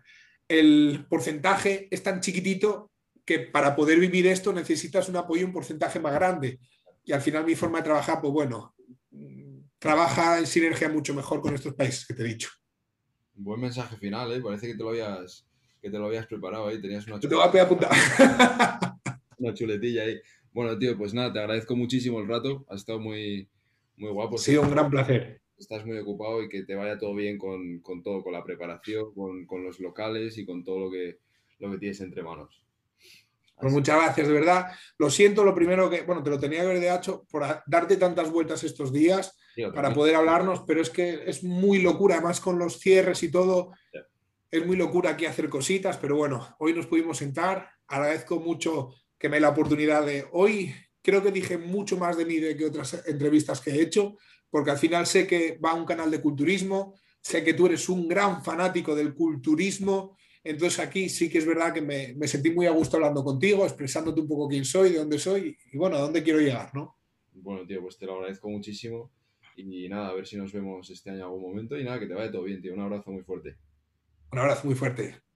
el porcentaje es tan chiquitito que para poder vivir esto necesitas un apoyo, un porcentaje más grande. Y al final mi forma de trabajar, pues bueno, trabaja en sinergia mucho mejor con estos países que te he dicho. Buen mensaje final, ¿eh? Parece que te lo habías, que te lo habías preparado ahí. Tenías una, una chuletilla ahí. Bueno, tío, pues nada, te agradezco muchísimo el rato. Ha estado muy, muy guapo. Ha sido un gran placer. Estás muy ocupado y que te vaya todo bien con, con todo, con la preparación, con, con, los locales y con todo lo que, lo que tienes entre manos. Pues muchas gracias, de verdad. Lo siento, lo primero que, bueno, te lo tenía que haber de hecho por darte tantas vueltas estos días para poder hablarnos, pero es que es muy locura, además con los cierres y todo, es muy locura aquí hacer cositas, pero bueno, hoy nos pudimos sentar. Agradezco mucho que me dé la oportunidad de hoy. Creo que dije mucho más de mí de que otras entrevistas que he hecho, porque al final sé que va a un canal de culturismo, sé que tú eres un gran fanático del culturismo entonces aquí sí que es verdad que me, sentí muy a gusto hablando contigo, expresándote un poco quién soy, de dónde soy y bueno, a dónde quiero llegar, ¿no? Bueno, tío, pues te lo agradezco muchísimo y nada, a ver si nos vemos este año en algún momento y nada, que te vaya todo bien, tío. Un abrazo muy fuerte. Un abrazo muy fuerte.